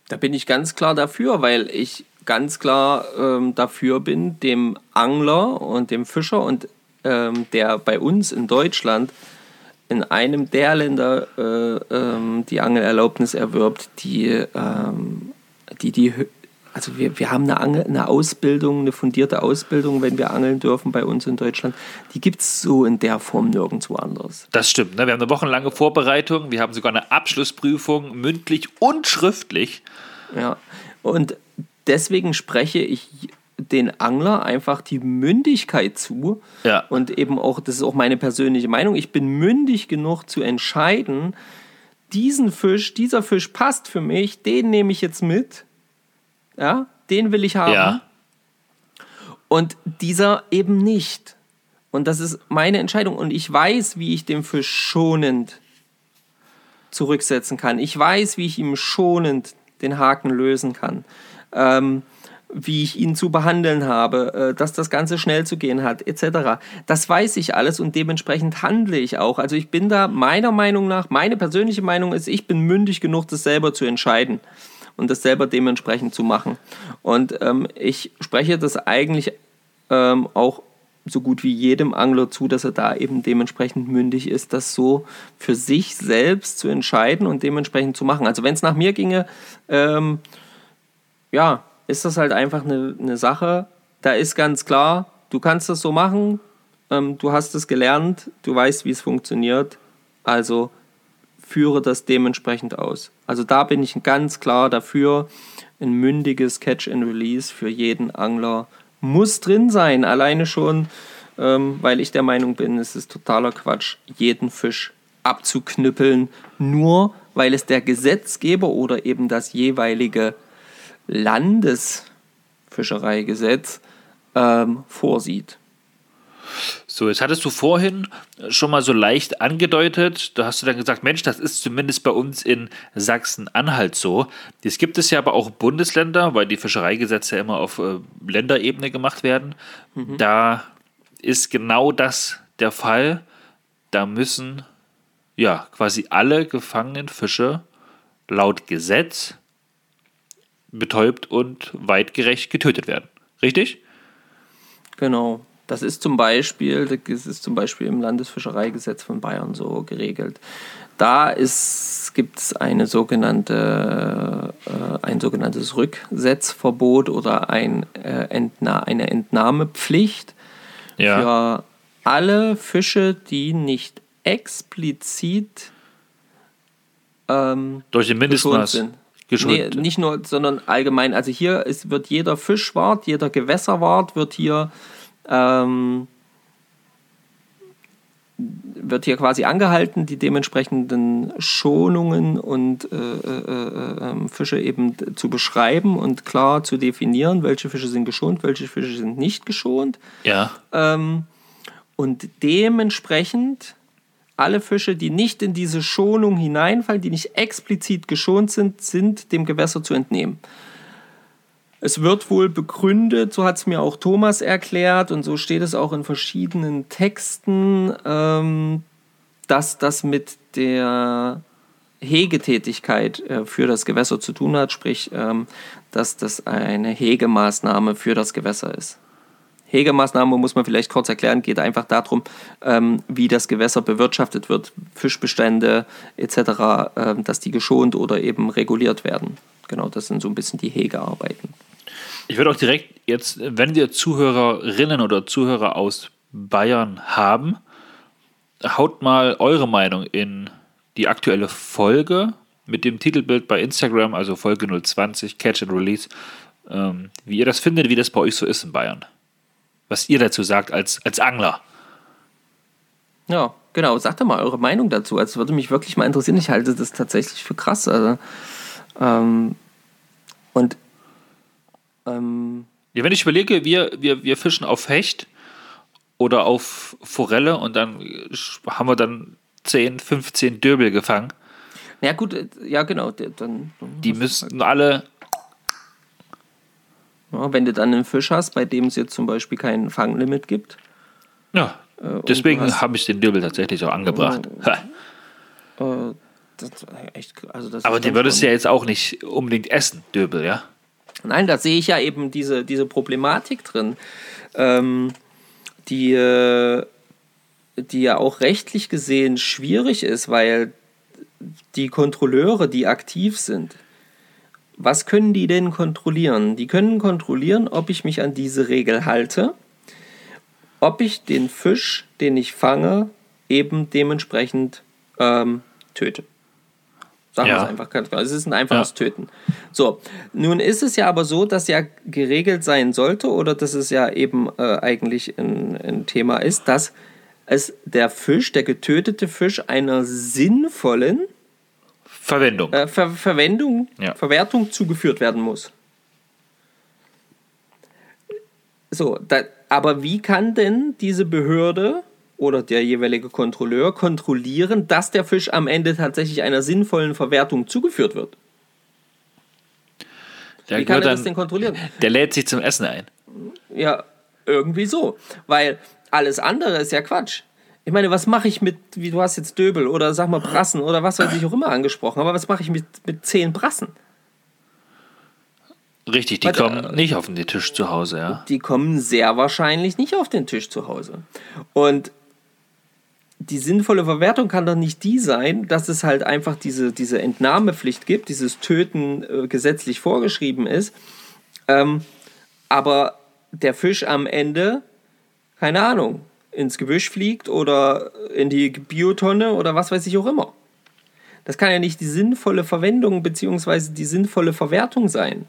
Speaker 1: Da bin ich ganz klar dafür, weil ich ganz klar ähm, dafür bin, dem Angler und dem Fischer und ähm, der bei uns in Deutschland in einem der Länder äh, ähm, die Angelerlaubnis erwirbt, die, ähm, die, die also wir, wir haben eine, Angel, eine Ausbildung, eine fundierte Ausbildung, wenn wir angeln dürfen bei uns in Deutschland. Die gibt es so in der Form nirgendwo anders.
Speaker 2: Das stimmt. Ne? Wir haben eine wochenlange Vorbereitung, wir haben sogar eine Abschlussprüfung, mündlich und schriftlich.
Speaker 1: Ja, und deswegen spreche ich den Angler einfach die Mündigkeit zu.
Speaker 2: Ja.
Speaker 1: Und eben auch, das ist auch meine persönliche Meinung, ich bin mündig genug zu entscheiden, diesen Fisch, dieser Fisch passt für mich, den nehme ich jetzt mit. Ja, den will ich haben.
Speaker 2: Ja.
Speaker 1: Und dieser eben nicht. Und das ist meine Entscheidung. Und ich weiß, wie ich den Fisch schonend zurücksetzen kann. Ich weiß, wie ich ihm schonend den Haken lösen kann. Ähm, wie ich ihn zu behandeln habe, äh, dass das Ganze schnell zu gehen hat, etc. Das weiß ich alles und dementsprechend handle ich auch. Also ich bin da meiner Meinung nach, meine persönliche Meinung ist, ich bin mündig genug, das selber zu entscheiden und das selber dementsprechend zu machen. Und ähm, ich spreche das eigentlich ähm, auch so gut wie jedem Angler zu, dass er da eben dementsprechend mündig ist, das so für sich selbst zu entscheiden und dementsprechend zu machen. Also wenn es nach mir ginge, ähm, ja, ist das halt einfach eine, eine Sache. Da ist ganz klar, du kannst das so machen, ähm, du hast es gelernt, du weißt, wie es funktioniert, also führe das dementsprechend aus. Also da bin ich ganz klar dafür, ein mündiges Catch and Release für jeden Angler muss drin sein. Alleine schon, ähm, weil ich der Meinung bin, es ist totaler Quatsch, jeden Fisch abzuknüppeln, nur weil es der Gesetzgeber oder eben das jeweilige Landesfischereigesetz ähm, vorsieht.
Speaker 2: So, jetzt hattest du vorhin schon mal so leicht angedeutet, da hast du dann gesagt, Mensch, das ist zumindest bei uns in Sachsen-Anhalt so. Jetzt gibt es ja aber auch Bundesländer, weil die Fischereigesetze ja immer auf äh, Länderebene gemacht werden. Mhm. Da ist genau das der Fall. Da müssen ja quasi alle gefangenen Fische laut Gesetz betäubt und weitgerecht getötet werden. Richtig?
Speaker 1: Genau. Das ist zum Beispiel, das ist zum Beispiel im Landesfischereigesetz von Bayern so geregelt. Da gibt es eine sogenannte, äh, ein sogenanntes Rücksetzverbot oder ein, äh, Entna eine Entnahmepflicht
Speaker 2: ja.
Speaker 1: für alle Fische, die nicht explizit ähm,
Speaker 2: durch den Mindestmaß sind.
Speaker 1: Nee, nicht nur, sondern allgemein. Also hier ist, wird jeder Fischwart, jeder Gewässerwart wird hier ähm, wird hier quasi angehalten, die dementsprechenden Schonungen und äh, äh, äh, Fische eben zu beschreiben und klar zu definieren, welche Fische sind geschont, welche Fische sind nicht geschont.
Speaker 2: Ja.
Speaker 1: Ähm, und dementsprechend alle Fische, die nicht in diese Schonung hineinfallen, die nicht explizit geschont sind, sind dem Gewässer zu entnehmen. Es wird wohl begründet, so hat es mir auch Thomas erklärt und so steht es auch in verschiedenen Texten, ähm, dass das mit der Hegetätigkeit äh, für das Gewässer zu tun hat, sprich, ähm, dass das eine Hegemaßnahme für das Gewässer ist. Hegemaßnahme muss man vielleicht kurz erklären, geht einfach darum, ähm, wie das Gewässer bewirtschaftet wird, Fischbestände etc., ähm, dass die geschont oder eben reguliert werden. Genau, das sind so ein bisschen die Hegearbeiten.
Speaker 2: Ich würde auch direkt jetzt, wenn wir Zuhörerinnen oder Zuhörer aus Bayern haben, haut mal eure Meinung in die aktuelle Folge mit dem Titelbild bei Instagram, also Folge 020, Catch and Release, ähm, wie ihr das findet, wie das bei euch so ist in Bayern. Was ihr dazu sagt als, als Angler.
Speaker 1: Ja, genau. Sagt doch mal eure Meinung dazu. Also würde mich wirklich mal interessieren. Ich halte das tatsächlich für krass. Also, ähm, und ähm,
Speaker 2: ja, wenn ich überlege, wir, wir, wir fischen auf Hecht oder auf Forelle und dann haben wir dann 10, 15 Döbel gefangen.
Speaker 1: Ja, gut, äh, ja, genau. Dann,
Speaker 2: die müssten alle.
Speaker 1: Ja, wenn du dann einen Fisch hast, bei dem es jetzt zum Beispiel kein Fanglimit gibt.
Speaker 2: Ja, äh, deswegen habe ich den Döbel tatsächlich auch angebracht.
Speaker 1: Oh, äh, das, echt, also das
Speaker 2: Aber den würdest du ja jetzt auch nicht unbedingt essen, Döbel, ja?
Speaker 1: Nein, da sehe ich ja eben diese, diese Problematik drin, ähm, die, äh, die ja auch rechtlich gesehen schwierig ist, weil die Kontrolleure, die aktiv sind, was können die denn kontrollieren? Die können kontrollieren, ob ich mich an diese Regel halte, ob ich den Fisch, den ich fange, eben dementsprechend ähm, töte. Sagen ja. wir es einfach ganz klar. Es ist ein einfaches ja. Töten. So, nun ist es ja aber so, dass ja geregelt sein sollte oder dass es ja eben äh, eigentlich ein, ein Thema ist, dass es der Fisch, der getötete Fisch einer sinnvollen
Speaker 2: Verwendung,
Speaker 1: äh, Ver Verwendung, ja. Verwertung zugeführt werden muss. So, da, aber wie kann denn diese Behörde oder der jeweilige Kontrolleur kontrollieren, dass der Fisch am Ende tatsächlich einer sinnvollen Verwertung zugeführt wird?
Speaker 2: Der wie kann er das denn kontrollieren? Der lädt sich zum Essen ein.
Speaker 1: Ja, irgendwie so. Weil alles andere ist ja Quatsch. Ich meine, was mache ich mit, wie du hast jetzt Döbel oder sag mal Brassen oder was weiß ich auch immer angesprochen, aber was mache ich mit, mit zehn Brassen?
Speaker 2: Richtig, die Weil, kommen äh, nicht auf den Tisch zu Hause, ja.
Speaker 1: Die kommen sehr wahrscheinlich nicht auf den Tisch zu Hause. Und die sinnvolle Verwertung kann doch nicht die sein, dass es halt einfach diese, diese Entnahmepflicht gibt, dieses Töten äh, gesetzlich vorgeschrieben ist, ähm, aber der Fisch am Ende, keine Ahnung, ins Gebüsch fliegt oder in die Biotonne oder was weiß ich auch immer. Das kann ja nicht die sinnvolle Verwendung bzw. die sinnvolle Verwertung sein.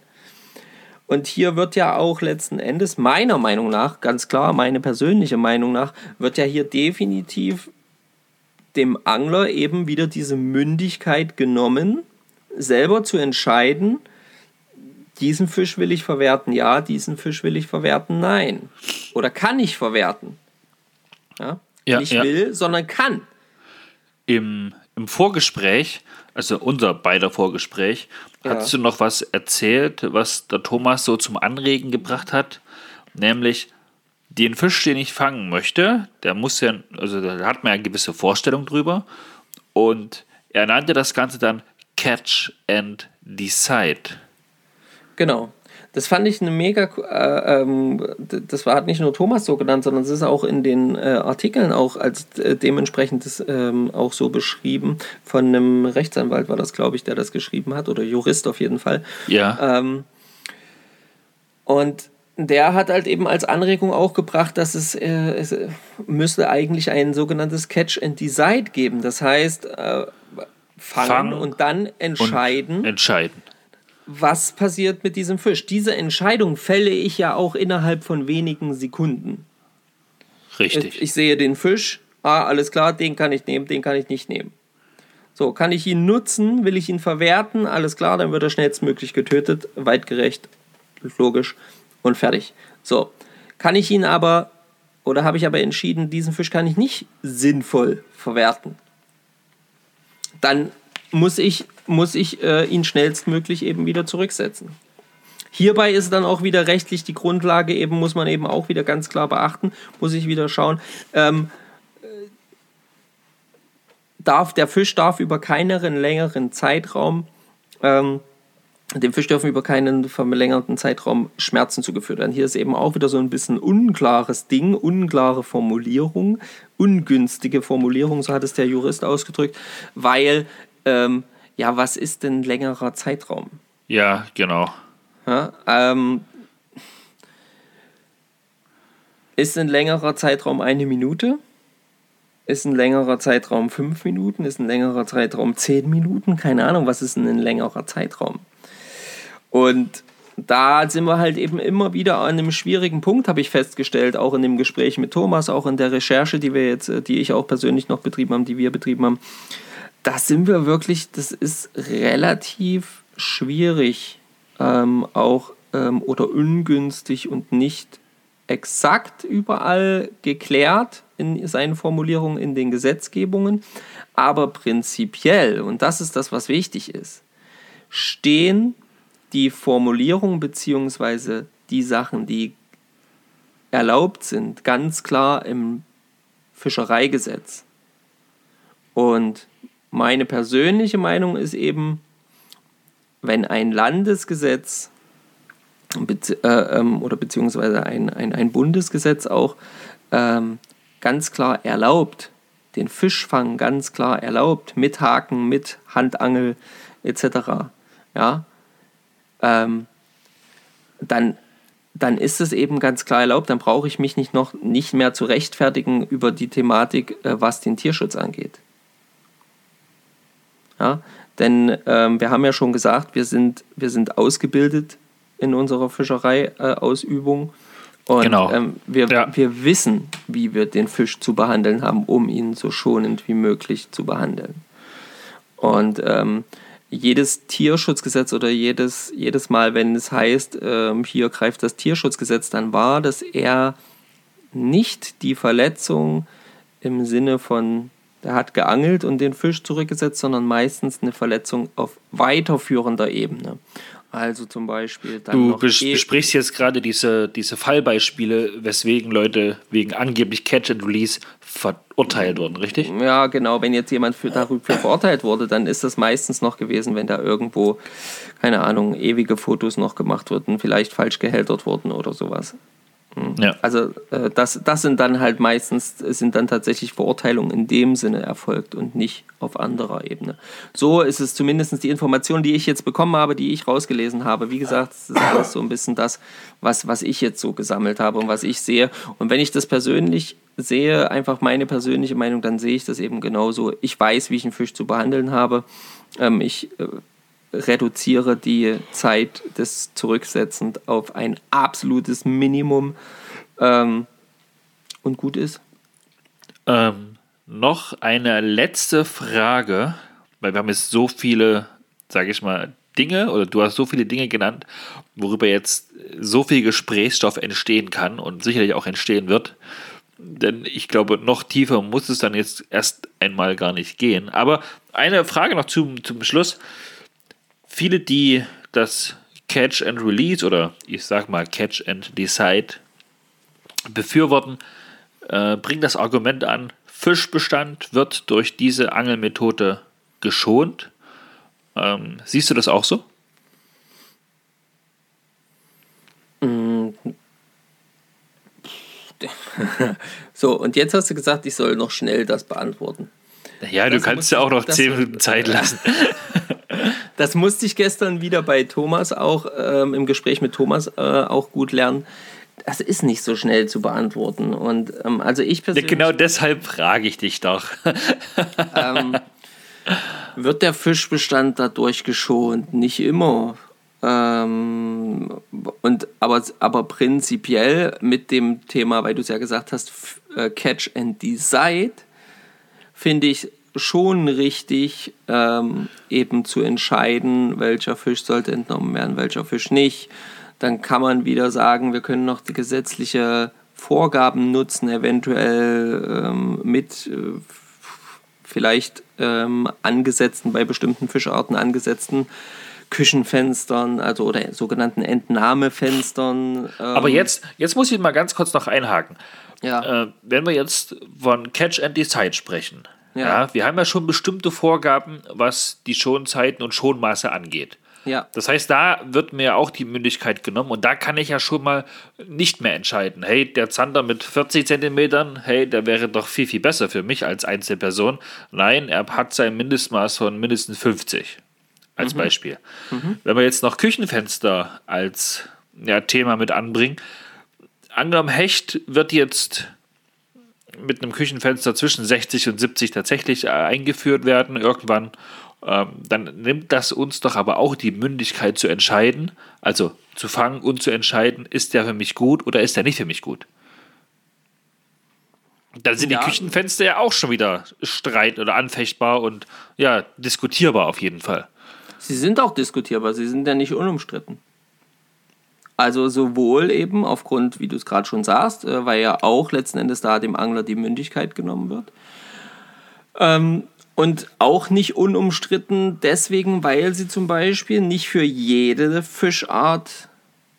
Speaker 1: Und hier wird ja auch letzten Endes, meiner Meinung nach, ganz klar, meine persönliche Meinung nach, wird ja hier definitiv dem Angler eben wieder diese Mündigkeit genommen, selber zu entscheiden, diesen Fisch will ich verwerten, ja, diesen Fisch will ich verwerten, nein. Oder kann ich verwerten. Ja? ja Nicht ja. will, sondern kann.
Speaker 2: Im, Im Vorgespräch, also unser beider Vorgespräch, ja. hast du noch was erzählt, was der Thomas so zum Anregen gebracht hat? Nämlich, den Fisch, den ich fangen möchte, der muss ja, also da hat man ja eine gewisse Vorstellung drüber. Und er nannte das Ganze dann Catch and Decide.
Speaker 1: Genau. Das fand ich eine mega, äh, ähm, das war, hat nicht nur Thomas so genannt, sondern es ist auch in den äh, Artikeln auch als äh, dementsprechend das, ähm, auch so beschrieben. Von einem Rechtsanwalt war das, glaube ich, der das geschrieben hat, oder Jurist auf jeden Fall.
Speaker 2: Ja.
Speaker 1: Ähm, und der hat halt eben als Anregung auch gebracht, dass es, äh, es müsste eigentlich ein sogenanntes Catch and Decide geben. Das heißt, äh, fangen, fangen und dann entscheiden. Und
Speaker 2: entscheiden
Speaker 1: was passiert mit diesem Fisch. Diese Entscheidung fälle ich ja auch innerhalb von wenigen Sekunden.
Speaker 2: Richtig.
Speaker 1: Ich, ich, sehe den Fisch, ah, alles klar, den kann ich nehmen, den kann ich nicht nehmen. So, kann ich ihn nutzen, will ich ihn verwerten, alles klar, dann wird er schnellstmöglich getötet, weitgerecht, logisch und fertig. So, kann ich ihn aber, oder habe ich aber entschieden, diesen Fisch kann ich nicht sinnvoll verwerten. Dann muss ich muss ich äh, ihn schnellstmöglich eben wieder zurücksetzen. Hierbei ist dann auch wieder rechtlich die Grundlage, eben muss man eben auch wieder ganz klar beachten, muss ich wieder schauen. Ähm, darf, der Fisch darf über keinen längeren Zeitraum, ähm, dem Fisch dürfen über keinen verlängerten Zeitraum Schmerzen zugeführt werden. Hier ist eben auch wieder so ein bisschen unklares Ding, unklare Formulierung, ungünstige Formulierung, so hat es der Jurist ausgedrückt, weil ähm, ja, was ist denn längerer Zeitraum?
Speaker 2: Ja, genau.
Speaker 1: Ja, ähm, ist ein längerer Zeitraum eine Minute? Ist ein längerer Zeitraum fünf Minuten? Ist ein längerer Zeitraum zehn Minuten? Keine Ahnung, was ist denn ein längerer Zeitraum? Und da sind wir halt eben immer wieder an einem schwierigen Punkt, habe ich festgestellt, auch in dem Gespräch mit Thomas, auch in der Recherche, die wir jetzt, die ich auch persönlich noch betrieben haben, die wir betrieben haben. Da sind wir wirklich, das ist relativ schwierig, ähm, auch ähm, oder ungünstig und nicht exakt überall geklärt in seinen Formulierungen in den Gesetzgebungen, aber prinzipiell, und das ist das, was wichtig ist, stehen die Formulierungen bzw. die Sachen, die erlaubt sind, ganz klar im Fischereigesetz. Und meine persönliche Meinung ist eben, wenn ein Landesgesetz äh, ähm, oder beziehungsweise ein, ein, ein Bundesgesetz auch ähm, ganz klar erlaubt, den Fischfang ganz klar erlaubt, mit Haken, mit Handangel etc. Ja, ähm, dann, dann ist es eben ganz klar erlaubt, dann brauche ich mich nicht noch nicht mehr zu rechtfertigen über die Thematik, äh, was den Tierschutz angeht. Ja, denn ähm, wir haben ja schon gesagt, wir sind, wir sind ausgebildet in unserer Fischereiausübung. Äh, und genau. ähm, wir, ja. wir wissen, wie wir den Fisch zu behandeln haben, um ihn so schonend wie möglich zu behandeln. Und ähm, jedes Tierschutzgesetz oder jedes, jedes Mal, wenn es heißt, ähm, hier greift das Tierschutzgesetz, dann war das eher nicht die Verletzung im Sinne von, der hat geangelt und den Fisch zurückgesetzt, sondern meistens eine Verletzung auf weiterführender Ebene. Also zum Beispiel.
Speaker 2: du bes e besprichst jetzt gerade diese, diese Fallbeispiele, weswegen Leute wegen angeblich Catch and Release verurteilt wurden, richtig?
Speaker 1: Ja, genau. Wenn jetzt jemand für, dafür verurteilt wurde, dann ist das meistens noch gewesen, wenn da irgendwo, keine Ahnung, ewige Fotos noch gemacht wurden, vielleicht falsch gehältert wurden oder sowas. Hm. Ja. Also äh, das, das sind dann halt meistens, sind dann tatsächlich Verurteilungen in dem Sinne erfolgt und nicht auf anderer Ebene. So ist es zumindest die Information, die ich jetzt bekommen habe, die ich rausgelesen habe. Wie gesagt, das ist alles so ein bisschen das, was, was ich jetzt so gesammelt habe und was ich sehe. Und wenn ich das persönlich sehe, einfach meine persönliche Meinung, dann sehe ich das eben genauso. Ich weiß, wie ich einen Fisch zu behandeln habe. Ähm, ich äh, reduziere die Zeit des Zurücksetzens auf ein absolutes Minimum ähm, und gut ist.
Speaker 2: Ähm, noch eine letzte Frage, weil wir haben jetzt so viele, sage ich mal, Dinge oder du hast so viele Dinge genannt, worüber jetzt so viel Gesprächsstoff entstehen kann und sicherlich auch entstehen wird. Denn ich glaube, noch tiefer muss es dann jetzt erst einmal gar nicht gehen. Aber eine Frage noch zum, zum Schluss viele, die das Catch and Release oder ich sag mal Catch and Decide befürworten, äh, bringen das Argument an, Fischbestand wird durch diese Angelmethode geschont. Ähm, siehst du das auch so?
Speaker 1: so, und jetzt hast du gesagt, ich soll noch schnell das beantworten.
Speaker 2: Ja, du das kannst ja auch noch zehn Minuten Zeit lassen.
Speaker 1: das musste ich gestern wieder bei Thomas auch ähm, im Gespräch mit Thomas äh, auch gut lernen. Das ist nicht so schnell zu beantworten. Und ähm, also ich
Speaker 2: persönlich. Genau deshalb frage ich dich doch.
Speaker 1: ähm, wird der Fischbestand dadurch geschont? Nicht immer. Ähm, und, aber, aber prinzipiell mit dem Thema, weil du es ja gesagt hast, äh, Catch and Decide, finde ich schon richtig, ähm, eben zu entscheiden, welcher Fisch sollte entnommen werden, welcher Fisch nicht. Dann kann man wieder sagen, wir können noch die gesetzliche Vorgaben nutzen, eventuell ähm, mit äh, vielleicht ähm, angesetzten, bei bestimmten Fischarten angesetzten Küchenfenstern, also oder sogenannten Entnahmefenstern.
Speaker 2: Ähm. Aber jetzt, jetzt muss ich mal ganz kurz noch einhaken. Ja. Äh, wenn wir jetzt von Catch and Decide sprechen, ja. ja. wir haben ja schon bestimmte Vorgaben, was die Schonzeiten und Schonmaße angeht. Ja. Das heißt, da wird mir auch die Mündigkeit genommen und da kann ich ja schon mal nicht mehr entscheiden. Hey, der Zander mit 40 Zentimetern, hey, der wäre doch viel, viel besser für mich als Einzelperson. Nein, er hat sein Mindestmaß von mindestens 50 als mhm. Beispiel. Mhm. Wenn wir jetzt noch Küchenfenster als ja, Thema mit anbringen, angenommen, Hecht wird jetzt mit einem Küchenfenster zwischen 60 und 70 tatsächlich äh, eingeführt werden irgendwann, ähm, dann nimmt das uns doch aber auch die Mündigkeit zu entscheiden, also zu fangen und zu entscheiden, ist der für mich gut oder ist der nicht für mich gut. Dann sind ja. die Küchenfenster ja auch schon wieder streit- oder anfechtbar und ja, diskutierbar auf jeden Fall.
Speaker 1: Sie sind auch diskutierbar, sie sind ja nicht unumstritten. Also sowohl eben aufgrund, wie du es gerade schon sagst, äh, weil ja auch letzten Endes da dem Angler die Mündigkeit genommen wird. Ähm, und auch nicht unumstritten deswegen, weil sie zum Beispiel nicht für jede Fischart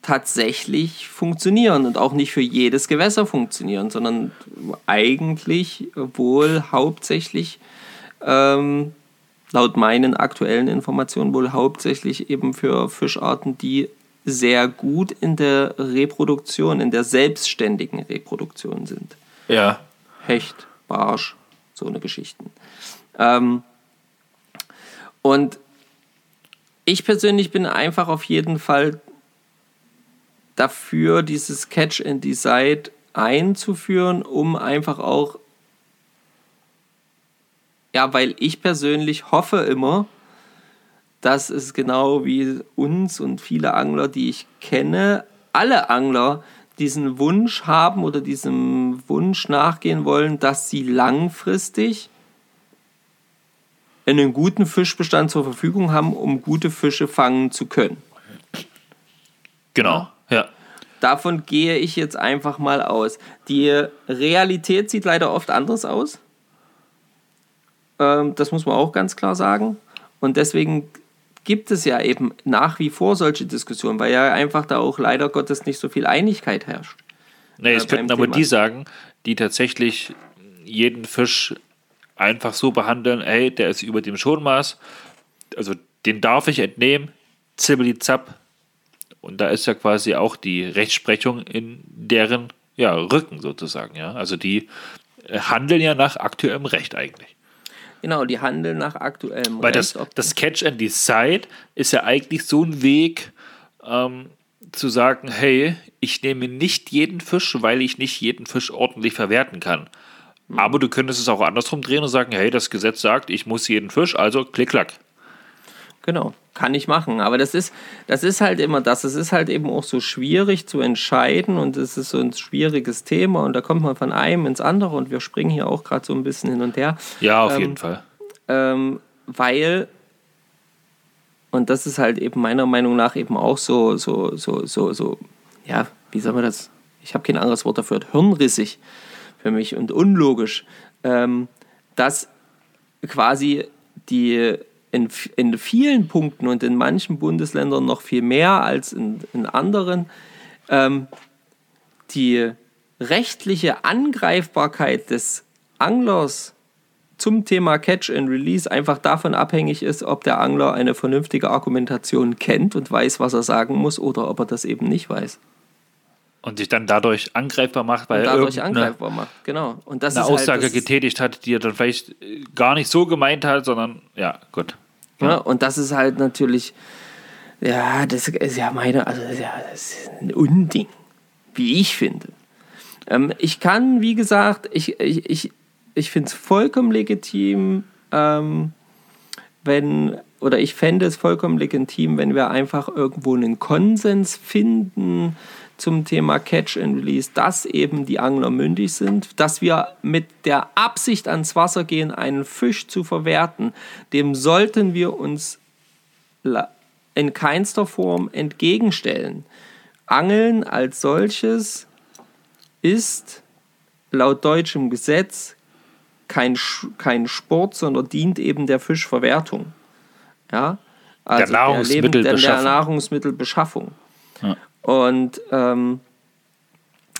Speaker 1: tatsächlich funktionieren und auch nicht für jedes Gewässer funktionieren, sondern eigentlich wohl hauptsächlich, ähm, laut meinen aktuellen Informationen, wohl hauptsächlich eben für Fischarten, die sehr gut in der Reproduktion, in der selbstständigen Reproduktion sind.
Speaker 2: Ja.
Speaker 1: Hecht, Barsch, so eine Geschichten. Ähm, und ich persönlich bin einfach auf jeden Fall dafür, dieses Catch and Decide einzuführen, um einfach auch, ja, weil ich persönlich hoffe immer, dass es genau wie uns und viele Angler, die ich kenne, alle Angler diesen Wunsch haben oder diesem Wunsch nachgehen wollen, dass sie langfristig einen guten Fischbestand zur Verfügung haben, um gute Fische fangen zu können.
Speaker 2: Genau, ja.
Speaker 1: Davon gehe ich jetzt einfach mal aus. Die Realität sieht leider oft anders aus. Ähm, das muss man auch ganz klar sagen. Und deswegen gibt es ja eben nach wie vor solche Diskussionen, weil ja einfach da auch leider Gottes nicht so viel Einigkeit herrscht.
Speaker 2: Nee, es äh, könnten aber die sagen, die tatsächlich jeden Fisch einfach so behandeln, ey, der ist über dem Schonmaß, also den darf ich entnehmen, zibbeli zapp. Und da ist ja quasi auch die Rechtsprechung in deren ja, Rücken sozusagen, ja. Also die handeln ja nach aktuellem Recht eigentlich.
Speaker 1: Genau, die handeln nach aktuellem
Speaker 2: Weil Recht. Weil das, das Catch and Decide ist ja eigentlich so ein Weg, ähm, zu sagen, hey, ich nehme nicht jeden Fisch, weil ich nicht jeden Fisch ordentlich verwerten kann. Mhm. Aber du könntest es auch andersrum drehen und sagen, hey, das Gesetz sagt, ich muss jeden Fisch, also klick, klack.
Speaker 1: Genau, kann ich machen. Aber das ist, das ist halt immer das. Es ist halt eben auch so schwierig zu entscheiden und es ist so ein schwieriges Thema und da kommt man von einem ins andere und wir springen hier auch gerade so ein bisschen hin und her.
Speaker 2: Ja, auf ähm, jeden Fall.
Speaker 1: Ähm, weil, und das ist halt eben meiner Meinung nach eben auch so, so, so, so, so, ja, wie soll man das? Ich habe kein anderes Wort dafür, hirnrissig für mich und unlogisch, ähm, dass quasi die in, in vielen Punkten und in manchen Bundesländern noch viel mehr als in, in anderen ähm, die rechtliche Angreifbarkeit des Anglers zum Thema Catch and Release einfach davon abhängig ist, ob der Angler eine vernünftige Argumentation kennt und weiß, was er sagen muss, oder ob er das eben nicht weiß.
Speaker 2: Und sich dann dadurch angreifbar macht, weil
Speaker 1: und dadurch angreifbar macht, genau.
Speaker 2: Und das eine halt Aussage halt, getätigt hat, die er dann vielleicht gar nicht so gemeint hat, sondern ja, gut.
Speaker 1: Ja, und das ist halt natürlich, ja, das ist ja meine, also ja, das ist ein Unding, wie ich finde. Ähm, ich kann, wie gesagt, ich, ich, ich, ich finde es vollkommen legitim, ähm, wenn, oder ich fände es vollkommen legitim, wenn wir einfach irgendwo einen Konsens finden, zum Thema Catch and Release, dass eben die Angler mündig sind, dass wir mit der Absicht ans Wasser gehen, einen Fisch zu verwerten, dem sollten wir uns in keinster Form entgegenstellen. Angeln als solches ist laut deutschem Gesetz kein, kein Sport, sondern dient eben der Fischverwertung. Ja?
Speaker 2: Also der Nahrungsmittelbeschaffung.
Speaker 1: Der, der Nahrungsmittelbeschaffung. Ja. Und ähm,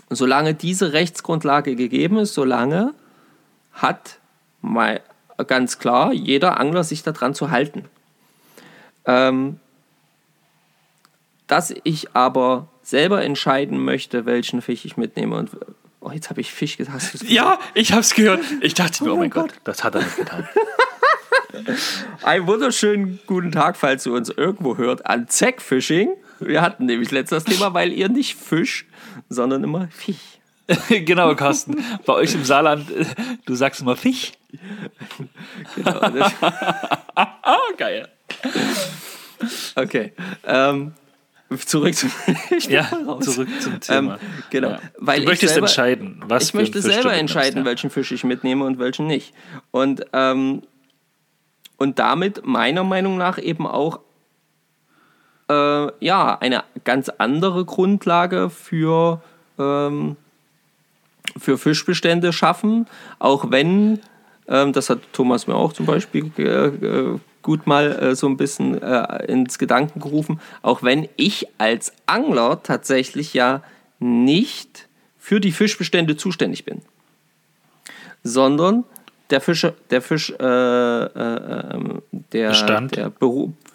Speaker 1: solange diese Rechtsgrundlage gegeben ist, solange hat mal ganz klar jeder Angler sich daran zu halten. Ähm, dass ich aber selber entscheiden möchte, welchen Fisch ich mitnehme und oh, jetzt habe ich Fisch gesagt.
Speaker 2: Ja, ich habe es gehört. Ich dachte mir, oh, oh mein Gott. Gott, das hat er nicht getan.
Speaker 1: Einen wunderschönen guten Tag, falls ihr uns irgendwo hört, an Zack Fishing. Wir hatten nämlich letztes Thema, weil ihr nicht Fisch, sondern immer Fisch
Speaker 2: genau, Carsten. Bei euch im Saarland, du sagst immer Fisch. genau.
Speaker 1: Geil. Okay. Ähm, zurück zum
Speaker 2: ja, zurück zum Thema. Ähm,
Speaker 1: genau.
Speaker 2: Ja. Weil du möchtest selber, entscheiden, was
Speaker 1: Ich möchte selber entscheiden, ja. welchen Fisch ich mitnehme und welchen nicht. Und, ähm, und damit meiner Meinung nach eben auch äh, ja, eine ganz andere Grundlage für, ähm, für Fischbestände schaffen, auch wenn, ähm, das hat Thomas mir auch zum Beispiel äh, gut mal äh, so ein bisschen äh, ins Gedanken gerufen, auch wenn ich als Angler tatsächlich ja nicht für die Fischbestände zuständig bin, sondern der Fisch, der Fisch, äh, äh ähm, der, der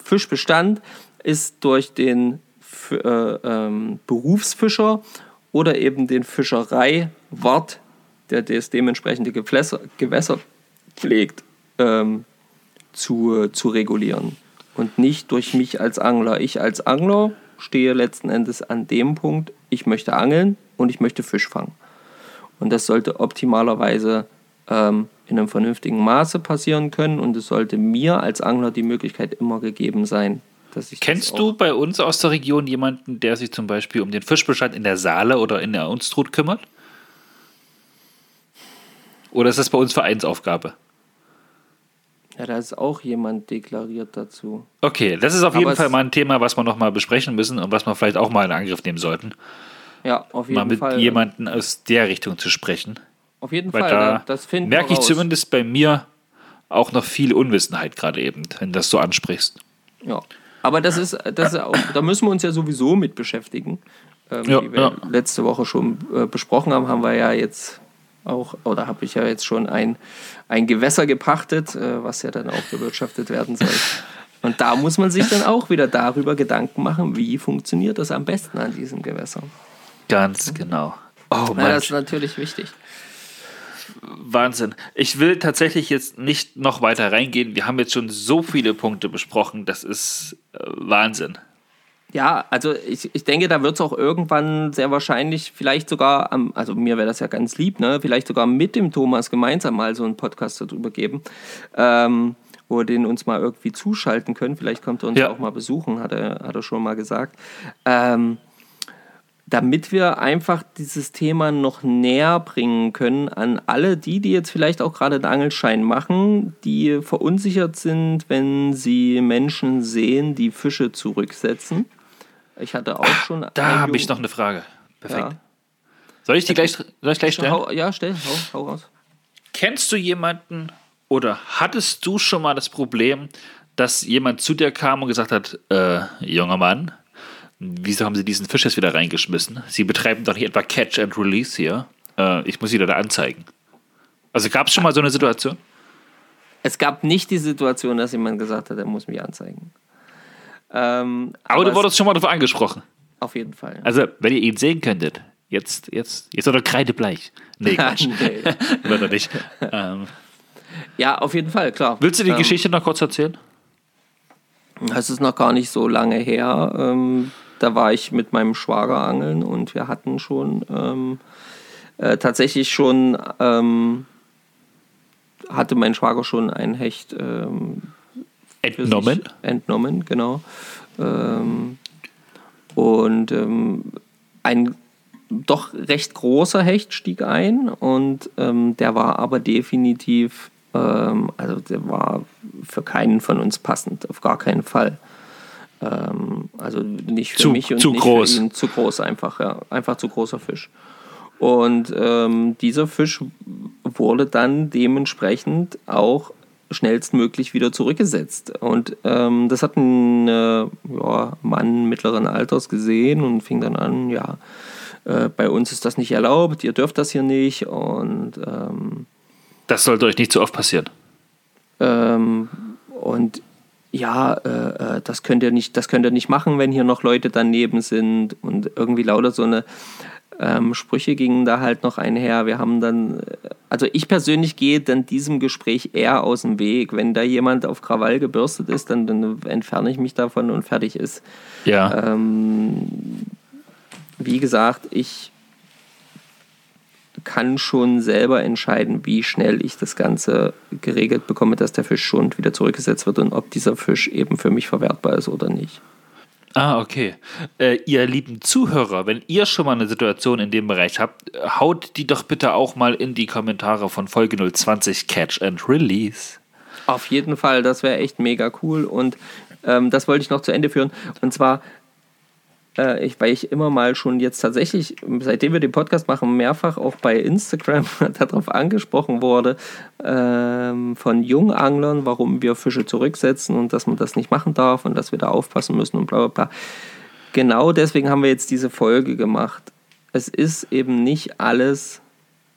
Speaker 1: Fischbestand ist durch den äh, ähm, Berufsfischer oder eben den Fischereiwart, der das dementsprechende Gewässer, Gewässer pflegt, ähm, zu, zu regulieren. Und nicht durch mich als Angler. Ich als Angler stehe letzten Endes an dem Punkt, ich möchte angeln und ich möchte Fisch fangen. Und das sollte optimalerweise ähm, in einem vernünftigen Maße passieren können und es sollte mir als Angler die Möglichkeit immer gegeben sein,
Speaker 2: Kennst du bei uns aus der Region jemanden, der sich zum Beispiel um den Fischbestand in der Saale oder in der Unstrut kümmert? Oder ist das bei uns Vereinsaufgabe?
Speaker 1: Ja, da ist auch jemand deklariert dazu.
Speaker 2: Okay, das ist auf Aber jeden Fall mal ein Thema, was wir nochmal besprechen müssen und was wir vielleicht auch mal in Angriff nehmen sollten.
Speaker 1: Ja, auf jeden
Speaker 2: mal mit
Speaker 1: Fall.
Speaker 2: jemandem aus der Richtung zu sprechen.
Speaker 1: Auf jeden
Speaker 2: Weil
Speaker 1: Fall,
Speaker 2: da
Speaker 1: das finden
Speaker 2: merke ich zumindest bei mir auch noch viel Unwissenheit gerade eben, wenn du das so ansprichst.
Speaker 1: Ja. Aber das ist, das ist auch, da müssen wir uns ja sowieso mit beschäftigen. Ähm, ja, wie wir ja. letzte Woche schon äh, besprochen haben, haben wir ja jetzt auch, oder habe ich ja jetzt schon ein, ein Gewässer gepachtet, äh, was ja dann auch bewirtschaftet werden soll. Und da muss man sich dann auch wieder darüber Gedanken machen, wie funktioniert das am besten an diesem Gewässer.
Speaker 2: Ganz genau.
Speaker 1: Oh, ja, das ist natürlich wichtig.
Speaker 2: Wahnsinn. Ich will tatsächlich jetzt nicht noch weiter reingehen. Wir haben jetzt schon so viele Punkte besprochen. Das ist äh, Wahnsinn.
Speaker 1: Ja, also ich, ich denke, da wird es auch irgendwann sehr wahrscheinlich, vielleicht sogar, am, also mir wäre das ja ganz lieb, ne? vielleicht sogar mit dem Thomas gemeinsam mal so einen Podcast darüber geben, ähm, wo wir den uns mal irgendwie zuschalten können. Vielleicht kommt er uns ja. auch mal besuchen, hat er, hat er schon mal gesagt. Ähm, damit wir einfach dieses Thema noch näher bringen können an alle die, die jetzt vielleicht auch gerade einen Angelschein machen, die verunsichert sind, wenn sie Menschen sehen, die Fische zurücksetzen. Ich hatte auch schon.
Speaker 2: Da habe ich noch eine Frage. Perfekt. Ja. Soll ich die gleich, soll ich gleich stellen?
Speaker 1: Hau, ja, stell, hau, hau raus.
Speaker 2: Kennst du jemanden oder hattest du schon mal das Problem, dass jemand zu dir kam und gesagt hat, äh, junger Mann, Wieso haben sie diesen Fisch jetzt wieder reingeschmissen? Sie betreiben doch nicht etwa Catch and Release hier. Äh, ich muss sie da anzeigen. Also gab es schon mal so eine Situation?
Speaker 1: Es gab nicht die Situation, dass jemand gesagt hat, er muss mich anzeigen. Ähm,
Speaker 2: aber, aber du wurdest schon mal darauf angesprochen.
Speaker 1: Auf jeden Fall.
Speaker 2: Also, wenn ihr ihn sehen könntet, jetzt, jetzt, jetzt ist er kreidebleich. Nee, Quatsch. nee. Wird er nicht. Ähm,
Speaker 1: ja, auf jeden Fall, klar.
Speaker 2: Willst du die ähm, Geschichte noch kurz erzählen?
Speaker 1: Es ist noch gar nicht so lange her. Ähm, da war ich mit meinem Schwager angeln und wir hatten schon ähm, äh, tatsächlich schon, ähm, hatte mein Schwager schon ein Hecht ähm,
Speaker 2: entnommen.
Speaker 1: Entnommen, genau. Ähm, und ähm, ein doch recht großer Hecht stieg ein und ähm, der war aber definitiv, also der war für keinen von uns passend, auf gar keinen Fall. Ähm, also nicht für
Speaker 2: zu,
Speaker 1: mich und
Speaker 2: zu
Speaker 1: nicht
Speaker 2: groß.
Speaker 1: für ihn. Zu groß einfach, ja. Einfach zu großer Fisch. Und ähm, dieser Fisch wurde dann dementsprechend auch schnellstmöglich wieder zurückgesetzt. Und ähm, das hat ein äh, ja, Mann mittleren Alters gesehen und fing dann an, ja, äh, bei uns ist das nicht erlaubt, ihr dürft das hier nicht. Und ähm,
Speaker 2: das sollte euch nicht so oft passieren.
Speaker 1: Ähm, und ja, äh, äh, das könnt ihr nicht, das könnt ihr nicht machen, wenn hier noch Leute daneben sind und irgendwie lauter so eine ähm, Sprüche gingen da halt noch einher. Wir haben dann, äh, also ich persönlich gehe dann diesem Gespräch eher aus dem Weg. Wenn da jemand auf Krawall gebürstet ist, dann, dann entferne ich mich davon und fertig ist.
Speaker 2: Ja.
Speaker 1: Ähm, wie gesagt, ich kann schon selber entscheiden, wie schnell ich das Ganze geregelt bekomme, dass der Fischschund wieder zurückgesetzt wird und ob dieser Fisch eben für mich verwertbar ist oder nicht.
Speaker 2: Ah, okay. Äh, ihr lieben Zuhörer, wenn ihr schon mal eine Situation in dem Bereich habt, haut die doch bitte auch mal in die Kommentare von Folge 020 Catch and Release.
Speaker 1: Auf jeden Fall, das wäre echt mega cool und ähm, das wollte ich noch zu Ende führen. Und zwar äh, ich, weil ich immer mal schon jetzt tatsächlich, seitdem wir den Podcast machen, mehrfach auch bei Instagram darauf angesprochen wurde, ähm, von Junganglern, warum wir Fische zurücksetzen und dass man das nicht machen darf und dass wir da aufpassen müssen und bla bla bla. Genau deswegen haben wir jetzt diese Folge gemacht. Es ist eben nicht alles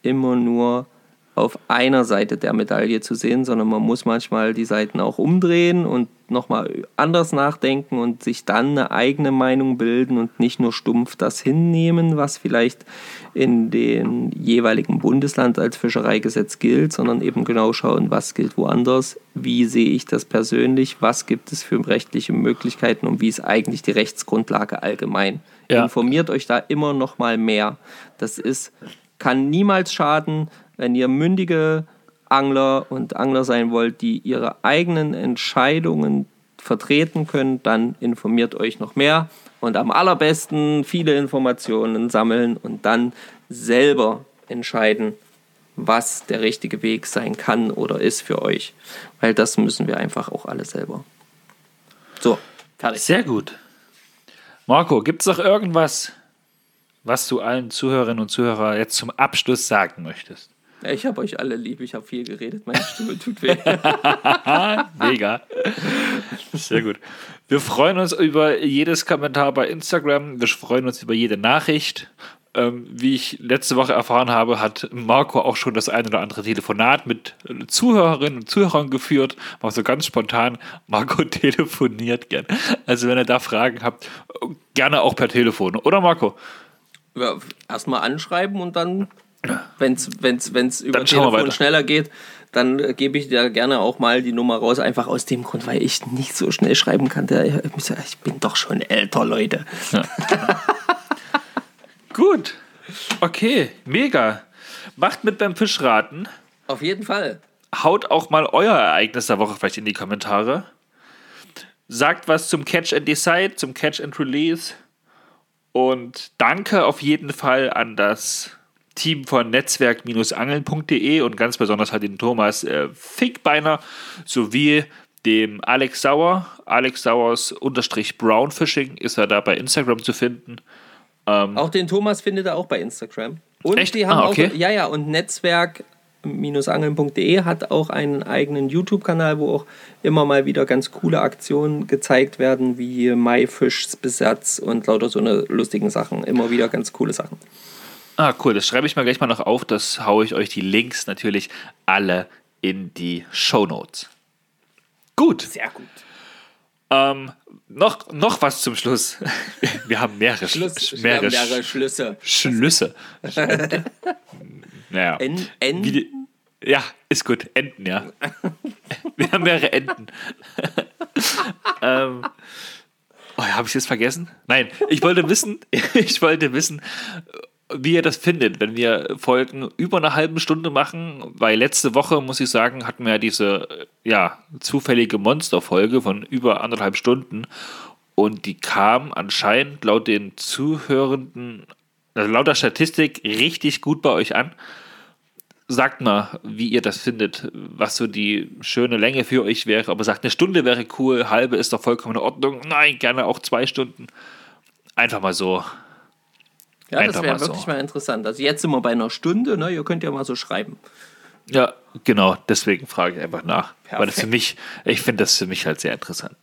Speaker 1: immer nur auf einer Seite der Medaille zu sehen, sondern man muss manchmal die Seiten auch umdrehen und nochmal anders nachdenken und sich dann eine eigene Meinung bilden und nicht nur stumpf das hinnehmen, was vielleicht in dem jeweiligen Bundesland als Fischereigesetz gilt, sondern eben genau schauen, was gilt woanders, wie sehe ich das persönlich, was gibt es für rechtliche Möglichkeiten und wie ist eigentlich die Rechtsgrundlage allgemein. Ja. Informiert euch da immer noch mal mehr. Das ist kann niemals schaden, wenn ihr mündige Angler und Angler sein wollt, die ihre eigenen Entscheidungen vertreten können, dann informiert euch noch mehr und am allerbesten viele Informationen sammeln und dann selber entscheiden, was der richtige Weg sein kann oder ist für euch. Weil das müssen wir einfach auch alle selber. So,
Speaker 2: fertig. Sehr gut. Marco, gibt es noch irgendwas, was du allen Zuhörerinnen und Zuhörern jetzt zum Abschluss sagen möchtest?
Speaker 1: Ich habe euch alle lieb, ich habe viel geredet, meine Stimme tut weh.
Speaker 2: Mega. Sehr gut. Wir freuen uns über jedes Kommentar bei Instagram, wir freuen uns über jede Nachricht. Ähm, wie ich letzte Woche erfahren habe, hat Marco auch schon das ein oder andere Telefonat mit Zuhörerinnen und Zuhörern geführt. War so ganz spontan. Marco telefoniert gern. Also wenn ihr da Fragen habt, gerne auch per Telefon. Oder Marco?
Speaker 1: Ja, erstmal anschreiben und dann wenn es wenn's, wenn's über dann Telefon schneller geht, dann äh, gebe ich dir gerne auch mal die Nummer raus, einfach aus dem Grund, weil ich nicht so schnell schreiben kann. Ich bin doch schon älter, Leute. Ja.
Speaker 2: Gut. Okay, mega. Macht mit beim Fischraten.
Speaker 1: Auf jeden Fall.
Speaker 2: Haut auch mal euer Ereignis der Woche vielleicht in die Kommentare. Sagt was zum Catch and Decide, zum Catch and Release. Und danke auf jeden Fall an das Team von netzwerk-angeln.de und ganz besonders halt den Thomas äh, Fickbeiner sowie dem Alex Sauer. Alex Sauers unterstrich Brownfishing ist er da bei Instagram zu finden.
Speaker 1: Ähm, auch den Thomas findet er auch bei Instagram. Und echt? die haben ah, okay. auch, ja, ja, und Netzwerk angeln.de hat auch einen eigenen YouTube-Kanal, wo auch immer mal wieder ganz coole Aktionen gezeigt werden, wie Maifischsbesatz und lauter so eine lustigen Sachen. Immer wieder ganz coole Sachen.
Speaker 2: Ah, cool. Das schreibe ich mal gleich mal noch auf. Das haue ich euch die Links natürlich alle in die Show Notes. Gut.
Speaker 1: Sehr gut.
Speaker 2: Ähm, noch, noch was zum Schluss. Wir haben mehrere,
Speaker 1: Schluss, mehrere, wir haben mehrere
Speaker 2: Schlüsse. Schlüsse. naja. En, en? ja, ist gut. Enten, ja. Wir haben mehrere Enten. ähm, oh, habe ich jetzt vergessen? Nein, ich wollte wissen, ich wollte wissen, wie ihr das findet, wenn wir Folgen über eine halbe Stunde machen, weil letzte Woche, muss ich sagen, hatten wir ja diese ja, zufällige Monsterfolge von über anderthalb Stunden und die kam anscheinend laut den Zuhörenden, also laut der Statistik, richtig gut bei euch an. Sagt mal, wie ihr das findet, was so die schöne Länge für euch wäre. Aber sagt, eine Stunde wäre cool, halbe ist doch vollkommen in Ordnung. Nein, gerne auch zwei Stunden. Einfach mal so
Speaker 1: ja, Einfach das wäre wirklich so. mal interessant. Also jetzt sind wir bei einer Stunde, ne? Ihr könnt ja mal so schreiben.
Speaker 2: Ja, genau, deswegen frage ich einfach nach. Perfekt. Weil das für mich, ich finde das für mich halt sehr interessant.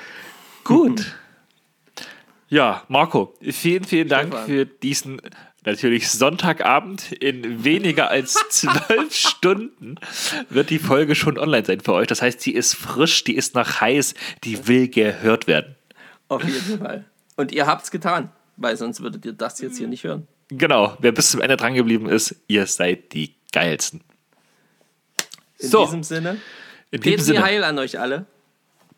Speaker 2: Gut. Mhm. Ja, Marco, vielen, vielen Dank Stefan. für diesen natürlich Sonntagabend. In weniger als zwölf Stunden wird die Folge schon online sein für euch. Das heißt, sie ist frisch, die ist noch heiß, die will gehört werden.
Speaker 1: Auf jeden Fall. Und ihr habt's getan weil sonst würdet ihr das jetzt hier nicht hören.
Speaker 2: Genau, wer bis zum Ende dran geblieben ist, ihr seid die geilsten.
Speaker 1: In so, diesem Sinne, in Petri Sinne. Heil an euch alle.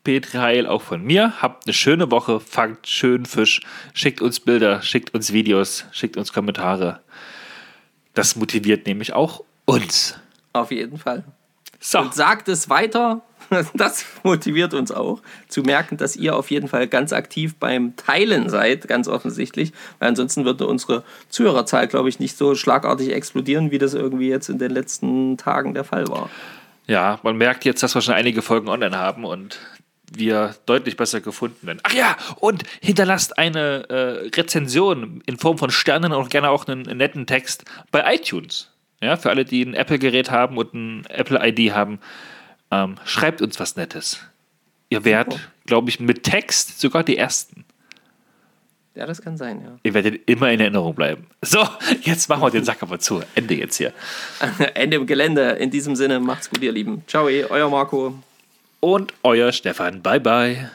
Speaker 2: Petri Heil auch von mir. Habt eine schöne Woche, fangt schön Fisch, schickt uns Bilder, schickt uns Videos, schickt uns Kommentare. Das motiviert nämlich auch uns.
Speaker 1: Auf jeden Fall.
Speaker 2: So.
Speaker 1: Und sagt es weiter. Das motiviert uns auch, zu merken, dass ihr auf jeden Fall ganz aktiv beim Teilen seid, ganz offensichtlich. Weil ansonsten würde unsere Zuhörerzahl, glaube ich, nicht so schlagartig explodieren, wie das irgendwie jetzt in den letzten Tagen der Fall war.
Speaker 2: Ja, man merkt jetzt, dass wir schon einige Folgen online haben und wir deutlich besser gefunden werden. Ach ja, und hinterlasst eine äh, Rezension in Form von Sternen und gerne auch einen, einen netten Text bei iTunes. Ja, für alle, die ein Apple-Gerät haben und ein Apple-ID haben, ähm, schreibt uns was Nettes. Ihr werdet, glaube ich, mit Text sogar die Ersten.
Speaker 1: Ja, das kann sein, ja.
Speaker 2: Ihr werdet immer in Erinnerung bleiben. So, jetzt machen wir den Sack aber zu. Ende jetzt hier.
Speaker 1: Ende im Gelände. In diesem Sinne, macht's gut, ihr Lieben. Ciao, euer Marco.
Speaker 2: Und euer Stefan. Bye, bye.